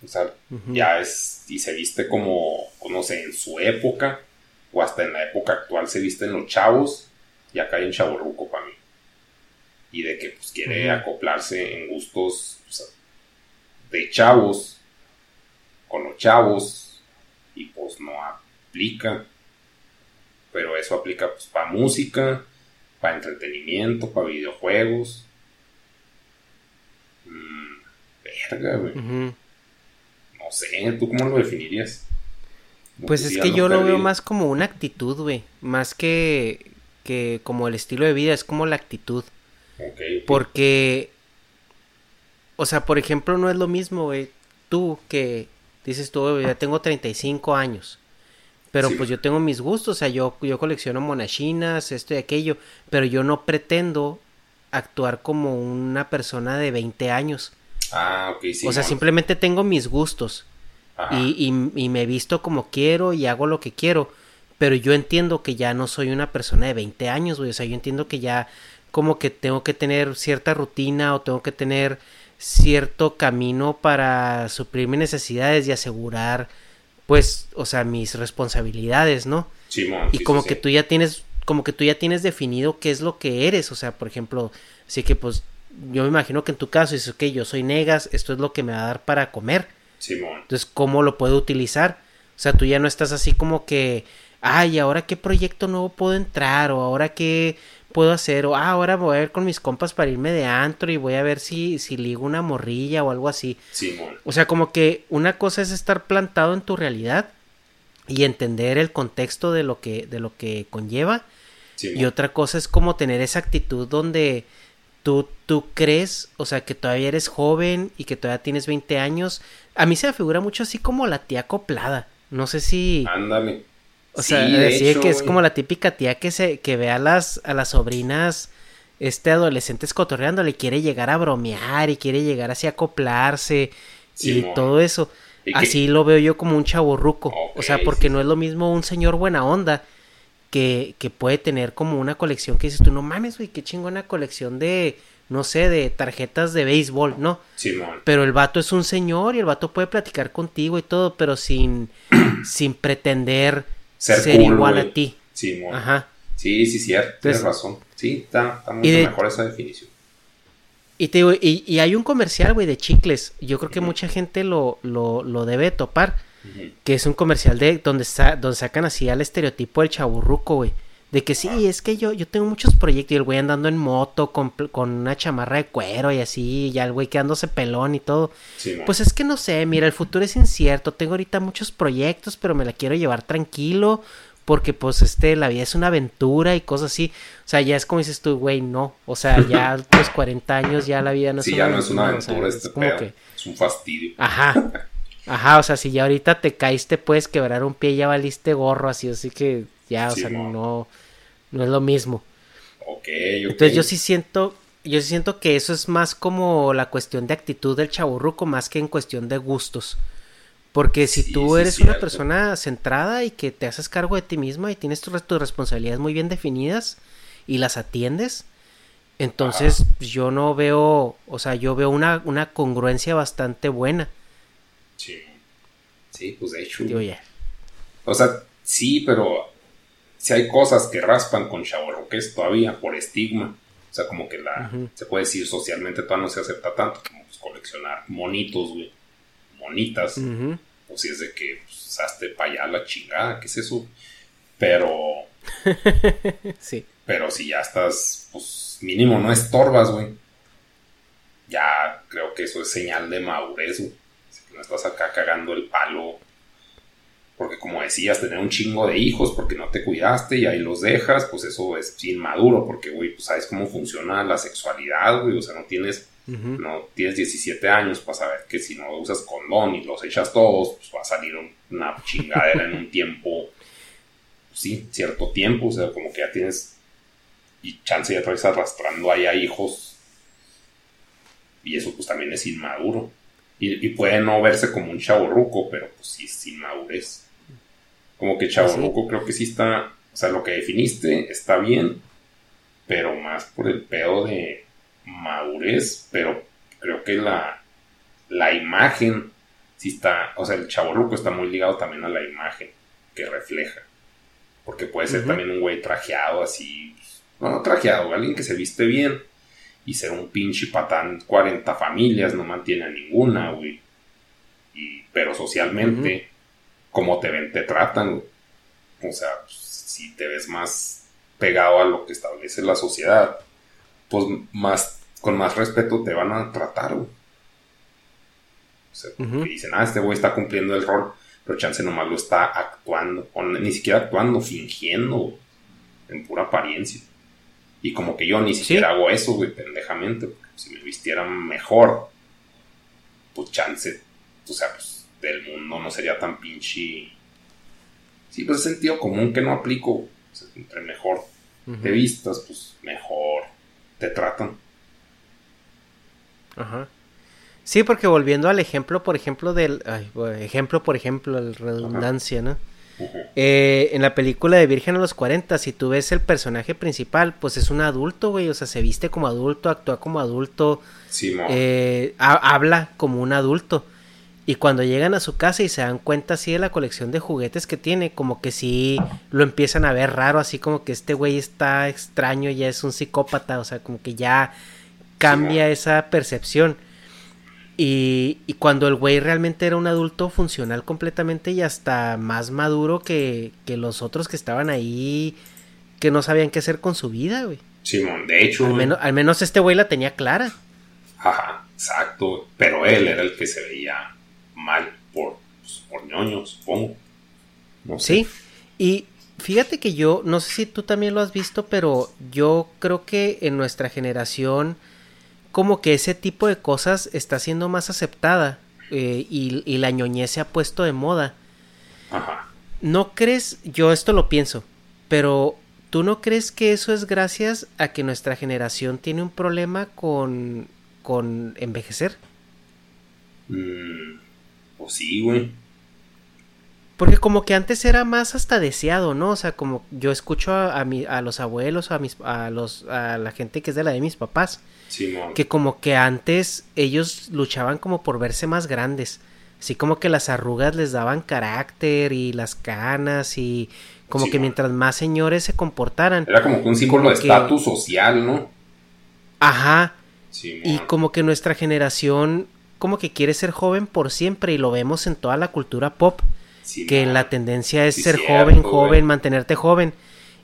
O sea, ya es. Y se viste como. pues, No sé, en su época. O hasta en la época actual se visten los chavos. Ya cae en chaborruco para mí. Y de que pues quiere acoplarse en gustos o sea, de chavos. Con los chavos. Y pues no aplica. Pero eso aplica pues para música para entretenimiento, para videojuegos. Mm, verga, güey. No sé, ¿tú cómo lo definirías? Como Pues es que yo lo veo más como una actitud, güey. Más que, que como el estilo de vida, es como la actitud. Ok, ok. Porque, o sea, por ejemplo, no es lo mismo, güey. Tú que dices tú, "Güey, ya tengo 35 años. Pero Sí. pues yo tengo mis gustos, o sea, yo, yo colecciono monachinas, esto y aquello. Pero yo no pretendo actuar como una persona de 20 años. Ah, ok, sí. o sea, no. simplemente tengo mis gustos. Y, y, y me visto como quiero y hago lo que quiero. Pero yo entiendo que ya no soy una persona de 20 años, güey. O sea, yo entiendo que ya como que tengo que tener cierta rutina o tengo que tener cierto camino para suplir mis necesidades y asegurar, pues, o sea, mis responsabilidades, ¿no? Simón, y sí, como sí, que sí. tú ya tienes, como que tú ya tienes definido qué es lo que eres. O sea, por ejemplo, así que pues yo me imagino que en tu caso dices, ok, yo soy negas, esto es lo que me va a dar para comer. Simón. Entonces, ¿cómo lo puedo utilizar? O sea, tú ya no estás así como que, ay, ¿ahora qué proyecto nuevo puedo entrar? O ahora qué puedo hacer? O ah, ahora voy a ver con mis compas para irme de antro y voy a ver si, si ligo una morrilla o algo así. Simón. O sea, como que una cosa es estar plantado en tu realidad y entender el contexto de lo que, de lo que conlleva. Y otra cosa es como tener esa actitud donde tú, tú crees, o sea, que todavía eres joven y que todavía tienes 20 años. A mí se me figura mucho así como la tía acoplada. No sé si... Ándale. O Sí, sea, de decir hecho, que es güey. como la típica tía que se que ve a las a las sobrinas este adolescentes cotorreando, le quiere llegar a bromear y quiere llegar así a acoplarse y todo eso. Y que- Así lo veo yo como un chaborruco. o sea, porque sí, no es lo mismo un señor buena onda que, que puede tener como una colección que dices tú, no mames, güey, qué chingona colección de, no sé, de tarjetas de béisbol, ¿no? Simón. Pero el vato es un señor y el vato puede platicar contigo y todo, pero sin, sin pretender Ser ser, cool, igual a ti. Simón. Ajá. Sí, sí, cierto. Tienes razón. Sí, está, está mucho de- mejor esa definición. Y te digo, y, y hay un comercial, güey, de chicles. Yo creo que mucha gente lo, lo, lo debe topar. Que es un comercial de donde, sa- donde sacan así al estereotipo del chaburruco, güey. De que sí, es que yo, yo tengo muchos proyectos. Y el güey andando en moto con, con una chamarra de cuero y así. Y ya el güey quedándose pelón y todo. Pues es que no sé, mira, el futuro es incierto. Tengo ahorita muchos proyectos, pero me la quiero llevar tranquilo. porque pues este, la vida es una aventura y cosas así. O sea, ya es como dices tú, güey, no. O sea, ya a los 40 años ya la vida no es sí, una ya no es una aventura, aventura o sea, este es como que- Es un fastidio. Ajá. Ajá, o sea, si ya ahorita te caíste, puedes quebrar un pie, ya valiste gorro, así, así que ya, o sea, no, no es lo mismo. Ok. Entonces yo sí siento, yo sí siento que eso es más como la cuestión de actitud del chaburruco más que en cuestión de gustos. Porque si Sí, tú eres una persona centrada y que te haces cargo de ti misma y tienes tus, tus responsabilidades muy bien definidas y las atiendes, entonces yo no veo, o sea, yo veo una, una congruencia bastante buena. Sí. Sí, pues de hecho. Digo. O sea, sí, pero si hay cosas que raspan con chavorroques todavía por estigma. O sea, como que la, se puede decir socialmente todavía no se acepta tanto, como pues, coleccionar monitos, güey. Monitas. O si es de que, pues, hazte para allá la chingada, ¿qué es eso? Pero, Sí. pero si ya estás, pues, mínimo no estorbas, güey. Ya creo que eso es señal de madurez, güey. Que no estás acá cagando el palo. Porque como decías, tener un chingo de hijos porque no te cuidaste y ahí los dejas, pues eso es inmaduro, porque, güey, pues sabes cómo funciona la sexualidad, güey. O sea, no tienes no tienes 17 años para saber que si no usas condón y los echas todos, pues va a salir un- una chingadera en un tiempo, sí, cierto tiempo, o sea, como que ya tienes y chance ya traes arrastrando ahí a hijos y eso pues también es inmaduro y, y puede no verse como un chaborruco, pero pues sí es inmadurez. Como que chaborruco creo que sí está, o sea, lo que definiste está bien, pero más por el pedo de madurez, pero creo que la, la imagen sí está, o sea, el chaborruco está muy ligado también a la imagen que refleja. Porque puede ser también un güey trajeado así, no, no trajeado, alguien que se viste bien y ser un pinche patán, 40 familias, no mantiene a ninguna, güey. Y, pero socialmente, como te ven, te tratan. O sea, si te ves más pegado a lo que establece la sociedad, pues más, con más respeto te van a tratar. O sea, Ujú. dicen, ah, este güey está cumpliendo el rol, pero chance nomás lo está actuando, o ni siquiera actuando, fingiendo, en pura apariencia. Y como que yo ni siquiera hago eso, güey, pendejamente, si me vistiera mejor, pues chance, o sea, pues del mundo no sería tan pinche. Sí, pues es sentido común que no aplico, güey. O sea, entre mejor te vistas, pues mejor te tratan. Ajá. Sí, porque volviendo al ejemplo, por ejemplo, del... ay, ejemplo, por ejemplo, la redundancia, ¿no? Eh, en la película de Virgen a los 40, si tú ves el personaje principal, pues es un adulto, güey. O sea, se viste como adulto, actúa como adulto, Simón. eh, ha- habla como un adulto. Y cuando llegan a su casa y se dan cuenta así de la colección de juguetes que tiene, como que sí lo empiezan a ver raro, así como que este güey está extraño, ya es un psicópata, o sea, como que ya cambia esa percepción. Y, y cuando el güey realmente era un adulto funcional completamente y hasta más maduro que, que los otros que estaban ahí, que no sabían qué hacer con su vida, güey. Simón, de hecho, Al menos, al menos este güey la tenía clara. ajá, exacto. Pero él era el que se veía mal por, pues, por ñoño, supongo. No sé. Sí, y fíjate que yo, no sé si tú también lo has visto, pero yo creo que en nuestra generación como que ese tipo de cosas está siendo más aceptada eh, y, y la ñoñez se ha puesto de moda. Ajá. ¿No crees? Yo esto lo pienso, pero ¿tú no crees que eso es gracias a que nuestra generación tiene un problema con, con envejecer? Mm, pues sí, güey. Porque como que antes era más hasta deseado, ¿no? O sea, como yo escucho a, a, mi- a los abuelos, a mis, a los, a la gente que es de la de mis papás, Simón. que como que antes ellos luchaban como por verse más grandes, así como que las arrugas les daban carácter y las canas y como Sí, que mientras más señores se comportaran, Era como que un símbolo de que- estatus social, ¿no? ajá, Simón. y como que nuestra generación como que quiere ser joven por siempre y lo vemos en toda la cultura pop. Que la tendencia es Sí, ser cierto, joven, güey. joven, mantenerte joven.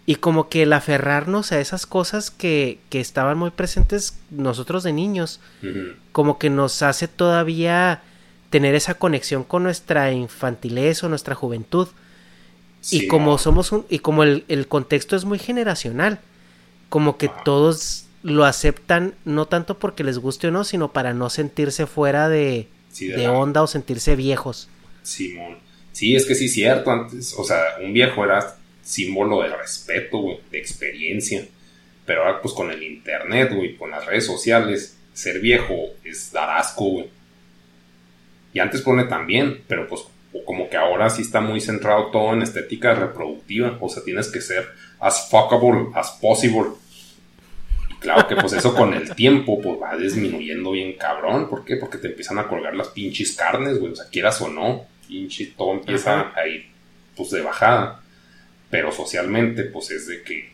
Y como que el aferrarnos a esas cosas que, que estaban muy presentes nosotros de niños, como que nos hace todavía tener esa conexión con nuestra infantilez o nuestra juventud. y como somos un, y como el, el, contexto es muy generacional, como que todos lo aceptan no tanto porque les guste o no, sino para no sentirse fuera de, de, onda o sentirse viejos. Simón. Sí, es que sí, cierto. Antes, o sea, un viejo era símbolo de respeto, güey, de experiencia. Pero ahora, pues con el internet, güey, con las redes sociales, ser viejo es dar asco, güey. Y antes pone también, pero pues como que ahora sí está muy centrado todo en estética reproductiva. O sea, tienes que ser as fuckable as possible. Claro que pues eso con el tiempo pues va disminuyendo bien cabrón. ¿Por qué? Porque te empiezan a colgar las pinches carnes, güey. O sea, quieras o no, pinche todo empieza a ir pues de bajada. Pero socialmente pues es de que...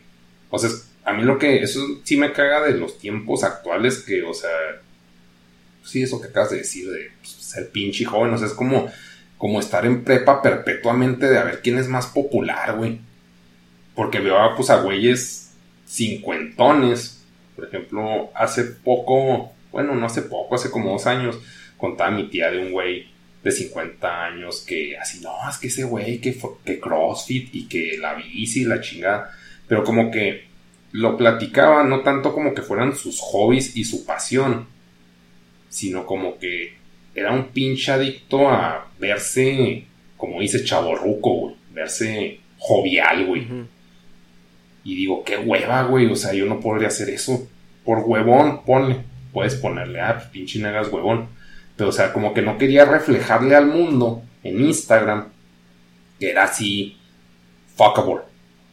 O sea, a mí lo que... Eso sí me caga de los tiempos actuales que, o sea... Sí, eso que acabas de decir de pues, ser pinche joven. O sea, es como como estar en prepa perpetuamente de a ver quién es más popular, güey. Porque veo a, pues, a güeyes cincuentones. Por ejemplo, hace poco, bueno, no hace poco, hace como dos años, contaba mi tía de un güey de 50 años que así, no, es que ese güey que, que CrossFit y que la bici y la chingada. Pero como que lo platicaba no tanto como que fueran sus hobbies y su pasión, sino como que era un pinche adicto a verse, como dice chaborruco, güey, verse jovial, güey. Y digo, qué hueva, güey, o sea, yo no podría hacer eso. Por huevón, ponle, puedes ponerle, ah, pues, pinche negas huevón. Pero, o sea, como que no quería reflejarle al mundo en Instagram que era así, fuckable.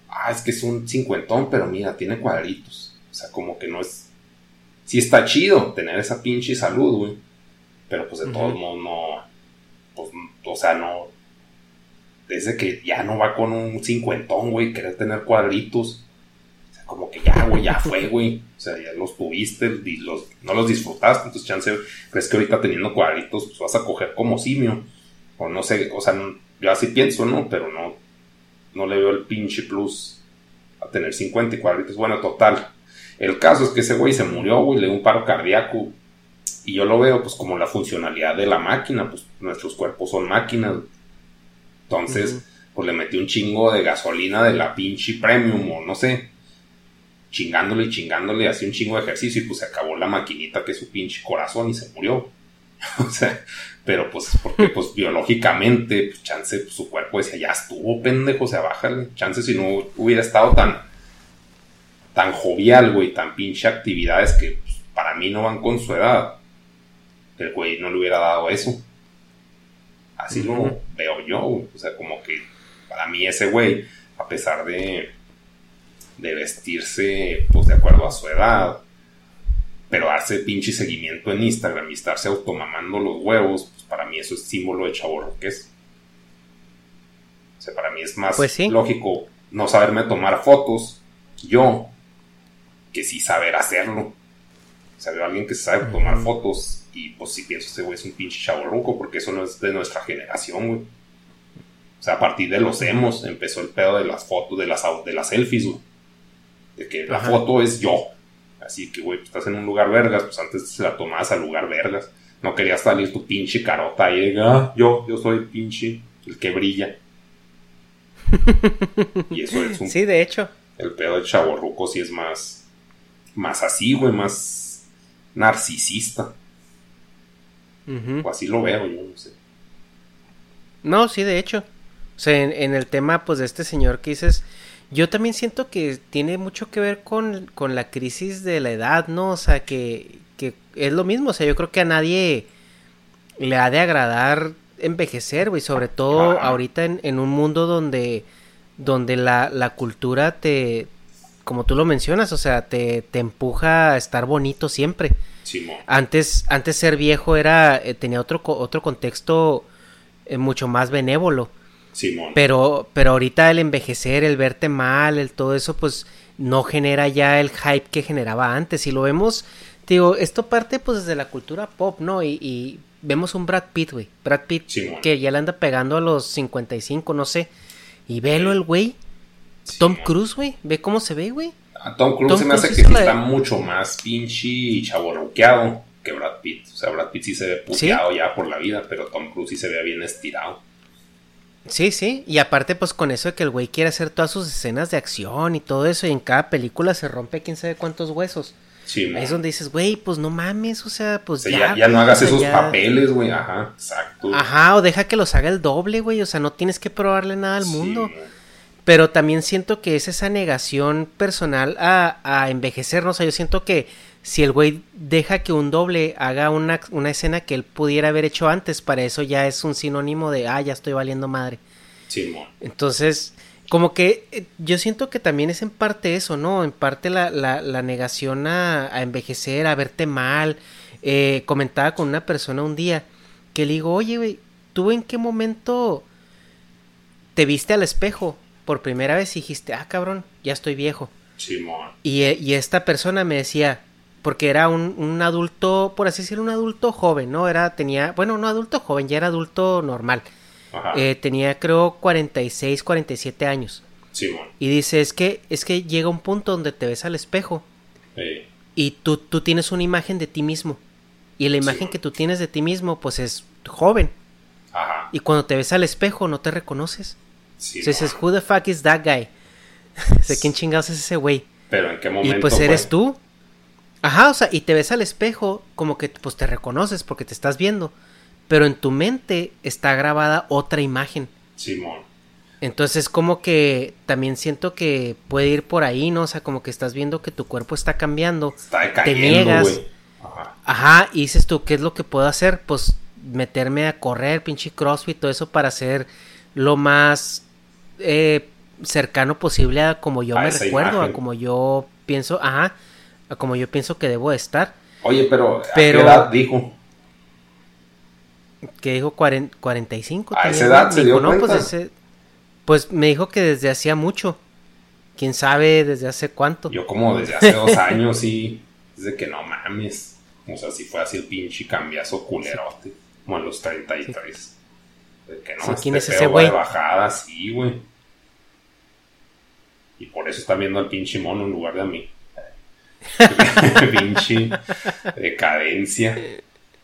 Ah, es que es un cincuentón, pero mira, tiene cuadritos. O sea, como que no es. Sí está chido tener esa pinche salud, güey. Pero pues de todos modos no. Pues, o sea, no. Desde que ya no va con un cincuentón, güey, querer tener cuadritos. Como que ya, güey, ya fue, güey. O sea, ya los tuviste los, no los disfrutaste. Entonces, chance, crees que ahorita teniendo cuadritos, pues vas a coger como simio. O no sé, o sea, yo así pienso, ¿no? Pero no, no le veo el pinche plus a tener 50 y cuadritos. Bueno, total. El caso es que ese güey se murió, güey, le dio un paro cardíaco y yo lo veo pues como la funcionalidad de la máquina, pues nuestros cuerpos son máquinas. Entonces, pues le metí un chingo de gasolina de la pinche premium o no sé. Chingándole y chingándole, hacía un chingo de ejercicio y pues se acabó la maquinita que es su pinche corazón y se murió. o sea, pero pues porque pues biológicamente, pues chance, pues, su cuerpo decía, ya estuvo pendejo, o sea, bájale. Chance si no hubiera estado tan, tan jovial, güey, tan pinche actividades que pues, para mí no van con su edad el güey no le hubiera dado eso. Así lo veo yo, O sea, como que para mí ese güey, a pesar de, de vestirse, pues de acuerdo a su edad, pero darse pinche seguimiento en Instagram y estarse automamando los huevos, pues para mí eso es símbolo de chavo que es. O sea, para mí es más pues lógico no saberme tomar fotos yo que sí saber hacerlo. O sea, veo a alguien que sabe tomar fotos y pues si pienso, este güey es un pinche chaborruco, porque eso no es de nuestra generación, güey. O sea, a partir de los emos empezó el pedo de las fotos, de las, de las selfies, güey. De que la foto es yo. Así que, güey, pues, estás en un lugar vergas, pues antes se la tomabas al lugar vergas. No querías salir tu pinche carota y ah, yo, yo soy el pinche, el que brilla. y eso es un... Sí, de hecho. El pedo de chaborruco sí es más, más así, güey, más narcisista. O así lo veo, yo no sé. No, sí, de hecho. O sea, en, el tema, pues, de este señor que dices, yo también siento que tiene mucho que ver con, la crisis de la edad, ¿no? O sea, que, que es lo mismo. O sea, yo creo que a nadie le ha de agradar envejecer, güey. Sobre todo ahorita en, en, un mundo donde, donde la, la cultura te, como tú lo mencionas, o sea, te, te empuja a estar bonito siempre. Antes, antes ser viejo era, eh, tenía otro, otro contexto eh, mucho más benévolo. Pero, pero ahorita el envejecer, el verte mal, el todo eso, pues no genera ya el hype que generaba antes. Y lo vemos, digo, esto parte pues desde la cultura pop, ¿no? Y, vemos un Brad Pitt, güey. Brad Pitt que ya le anda pegando a los 55, no sé. Y velo el güey. Tom Cruise, güey. Ve cómo se ve, güey. A Tom Cruise se me hace que está mucho más pinche y chaborroqueado que Brad Pitt. O sea, Brad Pitt sí se ve puteado ya por la vida, pero Tom Cruise sí se ve bien estirado. Sí, sí, y aparte pues con eso de que el güey quiere hacer todas sus escenas de acción y todo eso y en cada película se rompe quién sabe cuántos huesos. Sí, Ahí es donde dices, güey, pues no mames, o sea, pues O sea, ya, ya, ya no hagas o sea, esos ya- papeles, güey. Ajá, exacto. Ajá, o deja que los haga el doble, güey, o sea, no tienes que probarle nada al Sí, mundo. Pero también siento que es esa negación personal a, a envejecernos. O sea, yo siento que si el güey deja que un doble haga una, una escena que él pudiera haber hecho antes, para eso ya es un sinónimo de, ah, ya estoy valiendo madre. Simón. Entonces, como que eh, yo siento que también es en parte eso, ¿no? En parte la, la, la negación a, a envejecer, a verte mal. Eh, comentaba con una persona un día que le digo, oye, güey, ¿tú en qué momento te viste al espejo por primera vez y dijiste, ah, cabrón, ya estoy viejo? Simón. Y, eh, y esta persona me decía, porque era un, un adulto, por así decirlo, un adulto joven, ¿no? Era, tenía, bueno, no adulto joven, ya era adulto normal. Ajá. Eh, tenía creo 46, 47 años. Simón. Y dice, es que, es que llega un punto donde te ves al espejo Eh, y tú, tú tienes una imagen de ti mismo. Y la imagen que tú tienes de ti mismo, pues es joven. ajá. Y cuando te ves al espejo no te reconoces. Sí, Entonces dices, who the fuck is that guy? ¿De quién chingados es ese güey? Pero en qué momento. Y pues eres tú. Ajá, o sea, y te ves al espejo como que pues te reconoces porque te estás viendo. Pero en tu mente está grabada otra imagen. Simón. Entonces como que también siento que puede ir por ahí, ¿no? O sea, como que estás viendo que tu cuerpo está cambiando. Está te decayendo, niegas. Ajá. Ajá, y dices tú, ¿qué es lo que puedo hacer? Pues meterme a correr, pinche crossfit, todo eso para ser lo más eh, cercano posible a como yo A me recuerdo, imagen. a como yo pienso, ajá, como yo pienso que debo de estar. Oye, pero, Pero- ¿a qué edad dijo? Que dijo cuaren- 45. ¿A esa edad se dio no, pues, cuenta? ese- pues me dijo que desde hacía mucho. Quién sabe desde hace cuánto. Yo como desde hace dos años y desde que no mames. O sea, si fue así el pinche cambiazo culerote. Como a los 33. De que no, Sí, este ¿quién es pedo ese güey? bajada, sí, güey. Y por eso están viendo al pinche mono en lugar de a mí. pinche decadencia.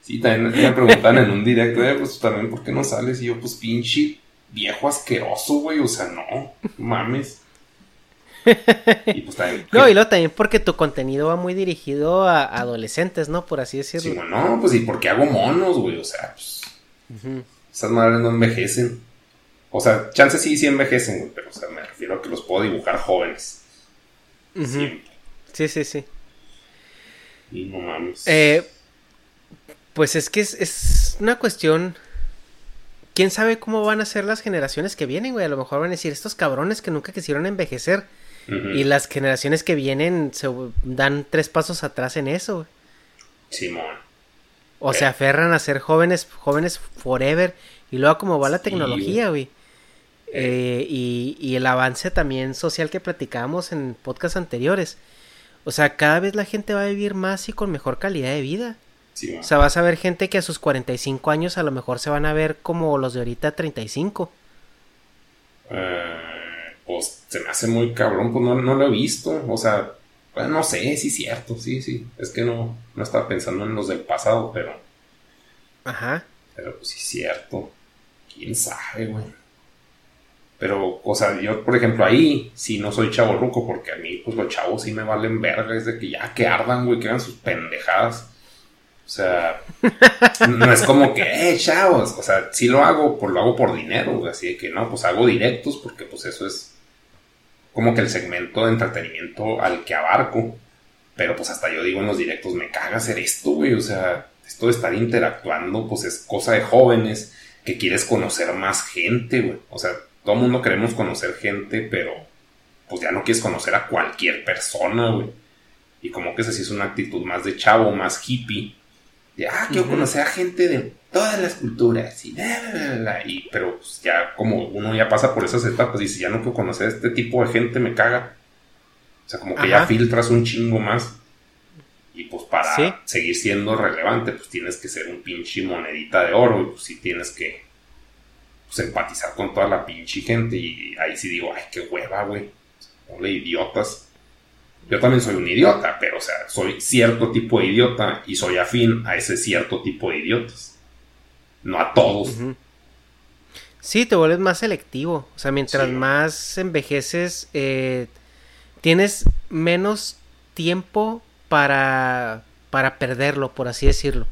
Sí, también me preguntan en un directo, eh, pues también, ¿por qué no sales? Y yo, pues pinche viejo asqueroso, güey. O sea, no, mames. Y pues también. No, y luego también porque tu contenido va muy dirigido a adolescentes, ¿no? Por así decirlo. Sí, bueno, no, pues y porque hago monos, güey. O sea, pues. Esas madres no envejecen. O sea, chances sí, sí envejecen, güey. Pero, o sea, me refiero a que los puedo dibujar jóvenes. Ujú. Siempre. Sí, sí, sí. Y no mames. Eh, pues es que es, es una cuestión. ¿Quién sabe cómo van a ser las generaciones que vienen, güey? A lo mejor van a decir estos cabrones que nunca quisieron envejecer. Y las generaciones que vienen se dan tres pasos atrás en eso, güey. Simón. O se aferran a ser jóvenes, jóvenes forever. Y luego como va la Sí, tecnología, güey. Eh, y, y el avance también social que platicábamos en podcasts anteriores. O sea, cada vez la gente va a vivir más y con mejor calidad de vida. Simón. O sea, vas a ver gente que a sus 45 años a lo mejor se van a ver como los de ahorita 35. Eh, pues se me hace muy cabrón, pues no, no lo he visto. O sea, pues, no sé, sí es cierto, sí, sí. Es que no, no estaba pensando en los del pasado, pero, Ajá. pero pues sí es cierto. Quién sabe, güey. Pero, o sea, yo, por ejemplo, ahí sí no soy chavo ruco, porque a mí, pues los chavos sí me valen verga, es de que ya que ardan, güey, que hagan sus pendejadas. O sea, no es como que, eh, chavos, o sea, sí lo hago, pues lo hago por dinero, güey, así de que no, pues hago directos, porque pues eso es como que el segmento de entretenimiento al que abarco. Pero pues hasta yo digo en los directos, me caga hacer esto, güey, o sea, esto de estar interactuando, pues es cosa de jóvenes que quieres conocer más gente, güey. O sea, todo el mundo queremos conocer gente, pero pues ya no quieres conocer a cualquier persona, güey. Y como que esa sí es una actitud más de chavo, más hippie. De, ah, quiero conocer a gente de todas las culturas. Y, bla, bla, bla, y pero pues, ya como uno ya pasa por esas etapas, dice, ya no quiero conocer a este tipo de gente, me caga. O sea, como que ya filtras un chingo más. Y pues para Sí. seguir siendo relevante, pues tienes que ser un pinche monedita de oro. Y pues sí tienes que pues, empatizar con toda la pinche gente. Y ahí sí digo, ay, qué hueva, güey. Ole, idiotas. Yo también soy un idiota, pero o sea, soy cierto tipo de idiota y soy afín a ese cierto tipo de idiotas. No a todos. Sí, te vuelves más selectivo. O sea, mientras Sí. más envejeces, eh, tienes menos tiempo para, para perderlo, por así decirlo.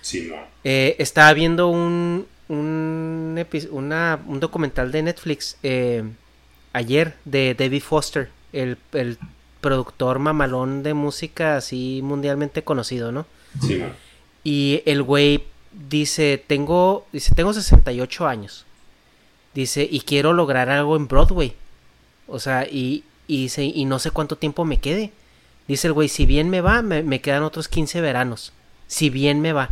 Sí, no. Eh, estaba viendo un, un, una- un documental de Netflix eh, ayer de David Foster, el, el productor mamalón de música así mundialmente conocido, ¿no? Sí. Y el güey dice, tengo, dice, tengo 68 años. Dice, y quiero lograr algo en Broadway. O sea, y, y, dice, y no sé cuánto tiempo me quede. Dice el güey, si bien me va, me, me quedan otros 15 veranos. Si bien me va.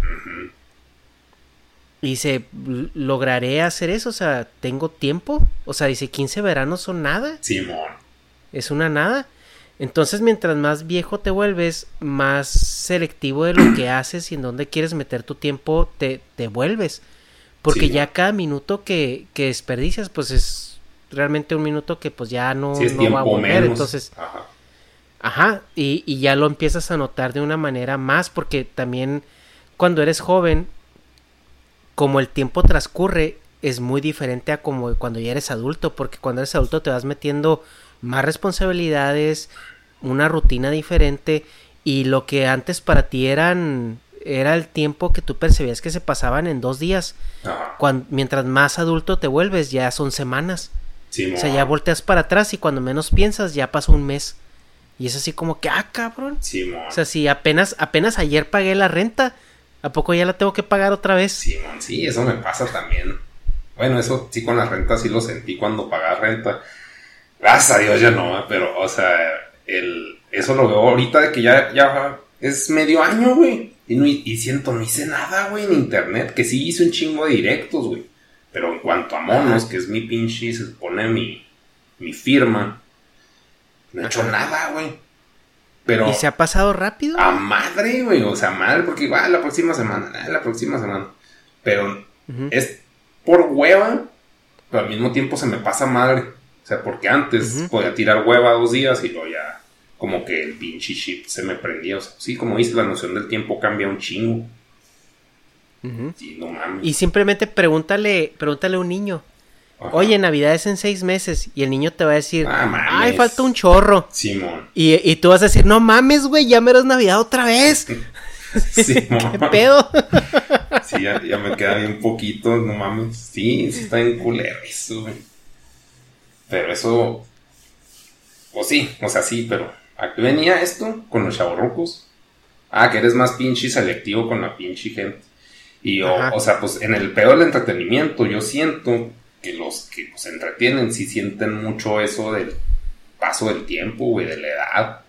Y dice, "L- lograré hacer eso, o sea, tengo tiempo. O sea, dice, 15 veranos son nada Simón. es una nada. Entonces, mientras más viejo te vuelves, más selectivo de lo que haces y en dónde quieres meter tu tiempo te, te vuelves. Porque Sí, ya cada minuto que, que desperdicias, pues es realmente un minuto que pues ya no, Sí, es no va a volver. menos. Entonces, Ajá. Ajá, y, y ya lo empiezas a notar de una manera más, porque también cuando eres joven, como el tiempo transcurre, es muy diferente a como cuando ya eres adulto, porque cuando eres adulto te vas metiendo más responsabilidades, una rutina diferente, y lo que antes para ti eran era el tiempo que tú percibías que se pasaban en dos días, Ajá. cuan- mientras más adulto te vuelves, ya son semanas. O sea, ya volteas para atrás y cuando menos piensas ya pasó un mes. Y es así como que, ah, cabrón. Simón. O sea, si apenas, apenas ayer pagué la renta, ¿a poco ya la tengo que pagar otra vez? Simón, sí, eso me pasa también. Bueno, eso sí con la renta sí lo sentí cuando pagaba renta. Gracias a Dios ya no, pero, o sea, el, eso lo veo ahorita de que ya, ya es medio año, güey. Y, no, y siento, no hice nada, güey, en internet, que sí hice un chingo de directos, güey. Pero en cuanto a monos, que es mi pinche, se supone mi, mi firma, no he hecho nada, güey. Pero ¿Y se ha pasado rápido? a madre, güey, o sea, madre, porque igual la próxima semana, ah, la próxima semana. Pero es por hueva, pero al mismo tiempo se me pasa madre. O sea, porque antes podía tirar hueva dos días y luego ya como que el pinche chip se me prendía. O sea, sí, como dices, la noción del tiempo cambia un chingo. Sí, no mames. Y simplemente pregúntale, pregúntale a un niño. Ajá. Oye, Navidad es en seis meses. Y el niño te va a decir, Ah, ay, falta un chorro. Simón. Y, y tú vas a decir, no mames, güey, ya menos Navidad otra vez. Simón. ¿Qué pedo? Sí, ya, ya me queda bien poquito, no mames. Sí, sí está en culero eso, güey. Pero eso. Pues sí, o sea, sí, pero. Aquí venía esto con los chavorrucos. Ah, que eres más pinche selectivo con la pinche gente. Y yo, Ajá. o sea, pues en el peor del entretenimiento, yo siento que los que pues, se entretienen sí sienten mucho eso del paso del tiempo, güey, de la edad.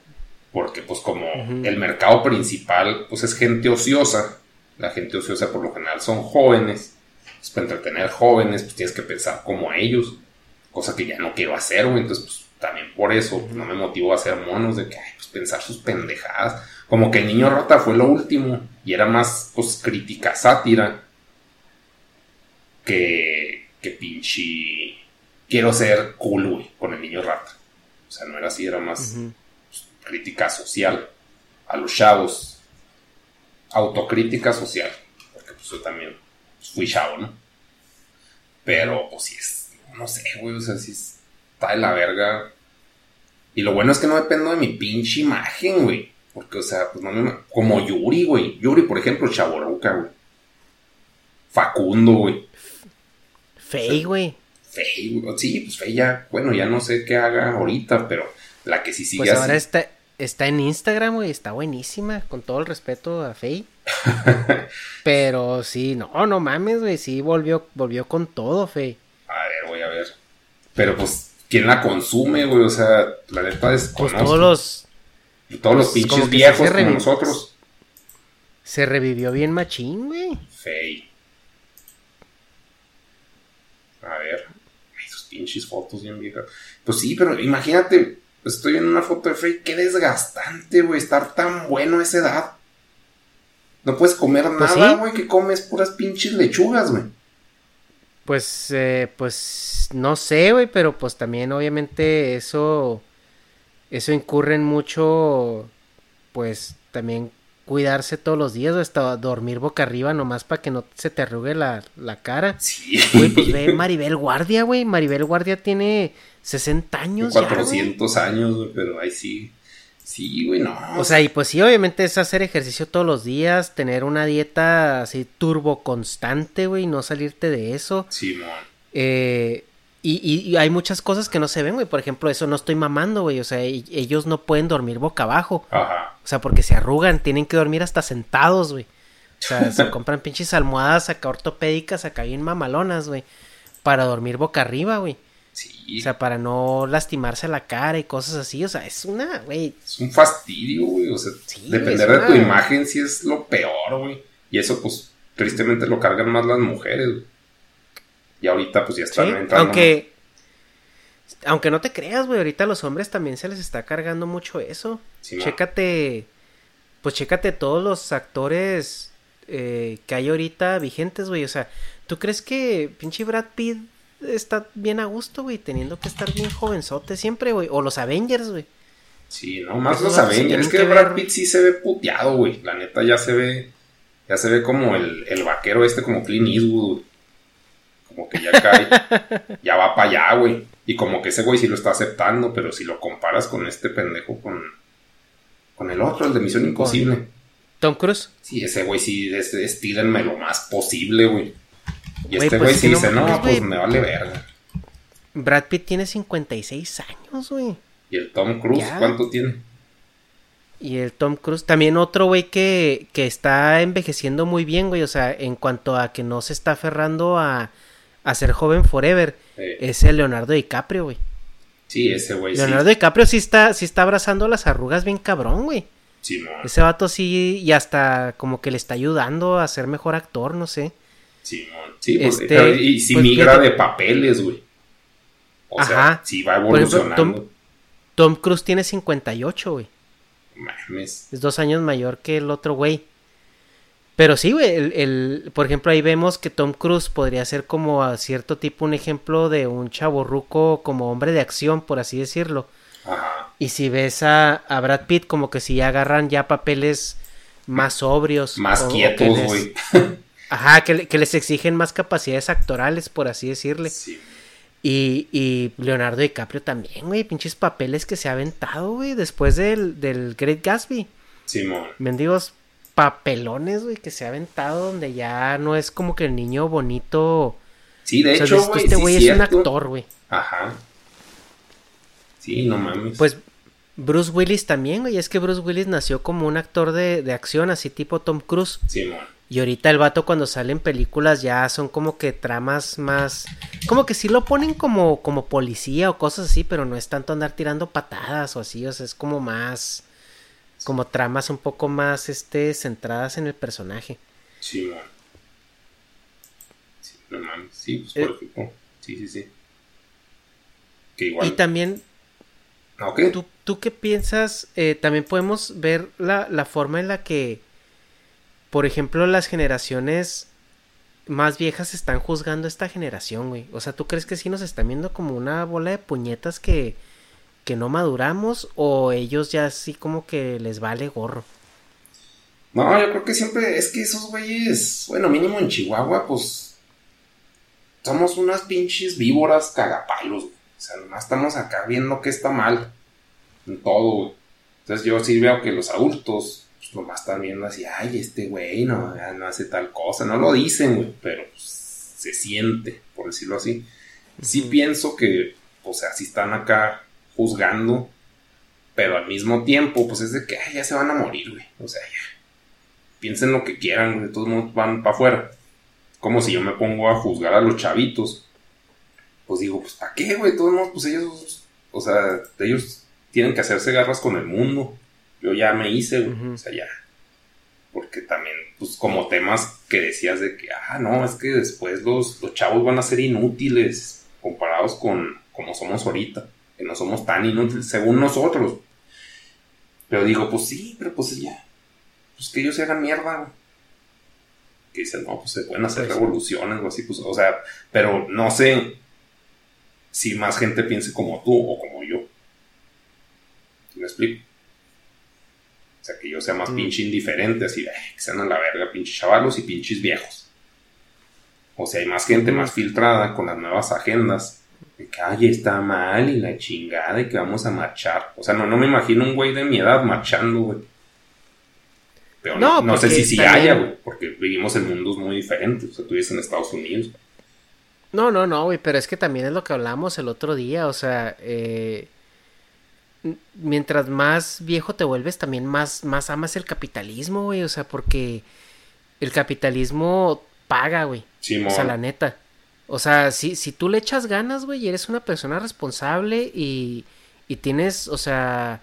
Porque pues como el mercado principal pues es gente ociosa, la gente ociosa por lo general son jóvenes, pues para entretener jóvenes pues tienes que pensar como ellos, cosa que ya no quiero hacer, güey, entonces pues también por eso pues, no me motivo a hacer monos de que, ay, pues pensar sus pendejadas, como que el niño rata fue lo último y era más pues crítica, sátira, que, que pinche quiero ser cool, güey, con el niño rata. O sea, no era así, era más Ujú. crítica social a los chavos. Autocrítica social. Porque pues yo también pues, fui chavo, ¿no? Pero pues sí es, no sé, güey, o sea, sí está de la verga. Y lo bueno es que no dependo de mi pinche imagen, güey. Porque, o sea, pues no me... Como Yuri, güey. Yuri, por ejemplo, Chaboruca, güey. Facundo, güey. Fey, güey. Fey, güey. Sí, pues Fey ya, bueno, ya no sé qué haga ahorita, pero la que sí sigue Pues ahora así- está, está en Instagram, güey, está buenísima, con todo el respeto a Fey. Pero sí, no, no mames, güey, sí volvió, volvió con todo, Fey. A ver, voy a ver. Pero pues, ¿quién la consume, güey? O sea, la neta Pues desconozco. todos los... Todos los pues, pinches viejos como nosotros. Se revivió bien machín, güey. Fey. A ver. Ay, sus pinches fotos bien viejas. Pues sí, pero imagínate, estoy en una foto de Fey. Qué desgastante, güey, estar tan bueno a esa edad. No puedes comer Pues nada, sí. güey, que comes puras pinches lechugas, güey. Pues, eh, pues, no sé, güey, pero pues también obviamente eso, eso incurre en mucho, pues también cuidarse todos los días, hasta dormir boca arriba nomás para que no se te arrugue la, la cara. Sí. Güey, pues ve Maribel Guardia, güey. Maribel Guardia tiene 60 años. 400 ya, años, güey, pero ahí sí. Sí, güey, no. O sea, y pues sí, obviamente es hacer ejercicio todos los días, tener una dieta así turbo constante, güey, no salirte de eso. Sí, man. Eh, y, y, hay muchas cosas que no se ven, güey. Por ejemplo, eso no estoy mamando, güey. O sea, ellos no pueden dormir boca abajo. Ajá. O sea, porque se arrugan, tienen que dormir hasta sentados, güey. O sea, se compran pinches almohadas acá ortopédicas, acá bien mamalonas, güey. Para dormir boca arriba, güey. Sí. O sea, para no lastimarse la cara y cosas así. O sea, es una, güey. Es un fastidio, güey. O sea, depender de tu imagen sí es lo peor, güey. Y eso, pues, tristemente lo cargan más las mujeres, güey. Y ahorita, pues, ya están entrando. Aunque. Aunque no te creas, güey. Ahorita a los hombres también se les está cargando mucho eso. Sí, chécate. Pues chécate todos los actores eh, que hay ahorita vigentes, güey. O sea, ¿tú crees que pinche Brad Pitt está bien a gusto, güey, teniendo que estar bien jovenzote siempre, güey. O los Avengers, güey. Sí, no, más los Avengers. Es que, Brad Pitt sí se ve puteado, güey. La neta ya se ve. Ya se ve como el, el vaquero este, como Clint Eastwood. Como que ya cae. ya va para allá, güey. Y como que ese güey sí lo está aceptando, pero si lo comparas con este pendejo, con. Con el otro, el de Misión Imposible. ¿Tom Cruise? Sí, ese güey sí, estírenme lo más posible, güey. Y este güey pues, sí dice, no, pues me vale verga. Brad Pitt tiene 56 años, güey. ¿Y el Tom Cruise cuánto tiene? Y el Tom Cruise, también otro güey que, que está envejeciendo muy bien, güey. O sea, en cuanto a que no se está aferrando a, a ser joven forever, es el Leonardo DiCaprio, güey. Sí, ese güey Leonardo DiCaprio sí está, sí está abrazando las arrugas bien cabrón, güey. Sí, Ese vato sí, y hasta como que le está ayudando a ser mejor actor, no sé. Sí, Sí, pues, este, y si pues, migra de papeles, güey. O sea, si va evolucionando. Tom, Cruise tiene 58, güey. Mames. Es dos años mayor que el otro güey. Pero sí, güey, el, por ejemplo, ahí vemos que Tom Cruise podría ser como a cierto tipo un ejemplo de un chaborruco como hombre de acción, por así decirlo. Ajá. Y si ves a, a Brad Pitt, como que si agarran ya papeles más sobrios. Más quietos, güey. Ajá, que, que, les exigen más capacidades actorales, por así decirle. Sí. Y, y Leonardo DiCaprio también, güey, pinches papeles que se ha aventado, güey, después del, del Great Gatsby. Simón. Mendigos papelones, güey, que se ha aventado donde ya no es como que el niño bonito. Sí, de hecho, güey. Este güey es un actor, güey. Ajá. Sí, no mames. Pues Bruce Willis también, güey. Es que Bruce Willis nació como un actor de, de acción, así tipo Tom Cruise. Simón. Y ahorita el vato cuando sale en películas ya son como que tramas más... Como que sí lo ponen como, como policía o cosas así, pero no es tanto andar tirando patadas o así, o sea, es como más... Como tramas un poco más, este, centradas en el personaje. Sí, man. Sí, no mames. Sí, pues por eh, ejemplo. Sí, sí, sí. Que igual... Y también... Okay. ¿Tú, ¿Tú qué piensas? Eh, también podemos ver la, la forma en la que por ejemplo, las generaciones más viejas están juzgando a esta generación, güey. O sea, ¿tú crees que sí nos están viendo como una bola de puñetas que, que no maduramos o ellos ya así como que les vale gorro? No, yo creo que siempre es que esos güeyes, bueno, mínimo en Chihuahua, pues somos unas pinches víboras cagapalos, güey. O sea, nomás estamos acá viendo que está mal en todo, güey. Entonces yo sí veo que los adultos pues nomás están viendo así, ay, este güey no, no hace tal cosa, no lo dicen, güey, pero pues, se siente, por decirlo así. Sí pienso que, o sea, si están acá juzgando, pero al mismo tiempo, pues es de que, ay, ya se van a morir, güey, o sea, ya. Piensen lo que quieran, güey, todos mundo van para afuera. Como si yo me pongo a juzgar a los chavitos. Pues digo, pues ¿para qué, güey? Todos modos, pues ellos, o sea, ellos tienen que hacerse garras con el mundo yo ya me hice, güey. O sea, ya. Porque también, pues como temas que decías de que, ah, no, es que después los, los chavos van a ser inútiles comparados con como somos ahorita, que no somos tan inútiles según nosotros. Pero digo, pues sí, pero pues ya. Pues que ellos se hagan mierda, güey. Que dicen, no, pues se pueden hacer pues revoluciones o así, pues, o sea, pero no sé si más gente piense como tú o como yo. ¿Me explico? sea, que yo sea más pinche indiferente, así de, "Ay, que sean a la verga, pinches chavalos y pinches viejos. O sea, hay más gente más filtrada con las nuevas agendas. De que, ay, está mal y la chingada y que vamos a marchar. O sea, no, no me imagino un güey de mi edad marchando, güey. Pero no, No, no sé si sí también- haya, güey, porque vivimos en mundos muy diferentes. O sea, tú vives en Estados Unidos. No, no, no, güey, pero es que también es lo que hablamos el otro día, o sea, eh, mientras más viejo te vuelves, también más, más amas el capitalismo, güey, o sea, porque el capitalismo paga, güey, Simón. o sea, la neta. O sea, si, si tú le echas ganas, güey, y eres una persona responsable y, y tienes, o sea,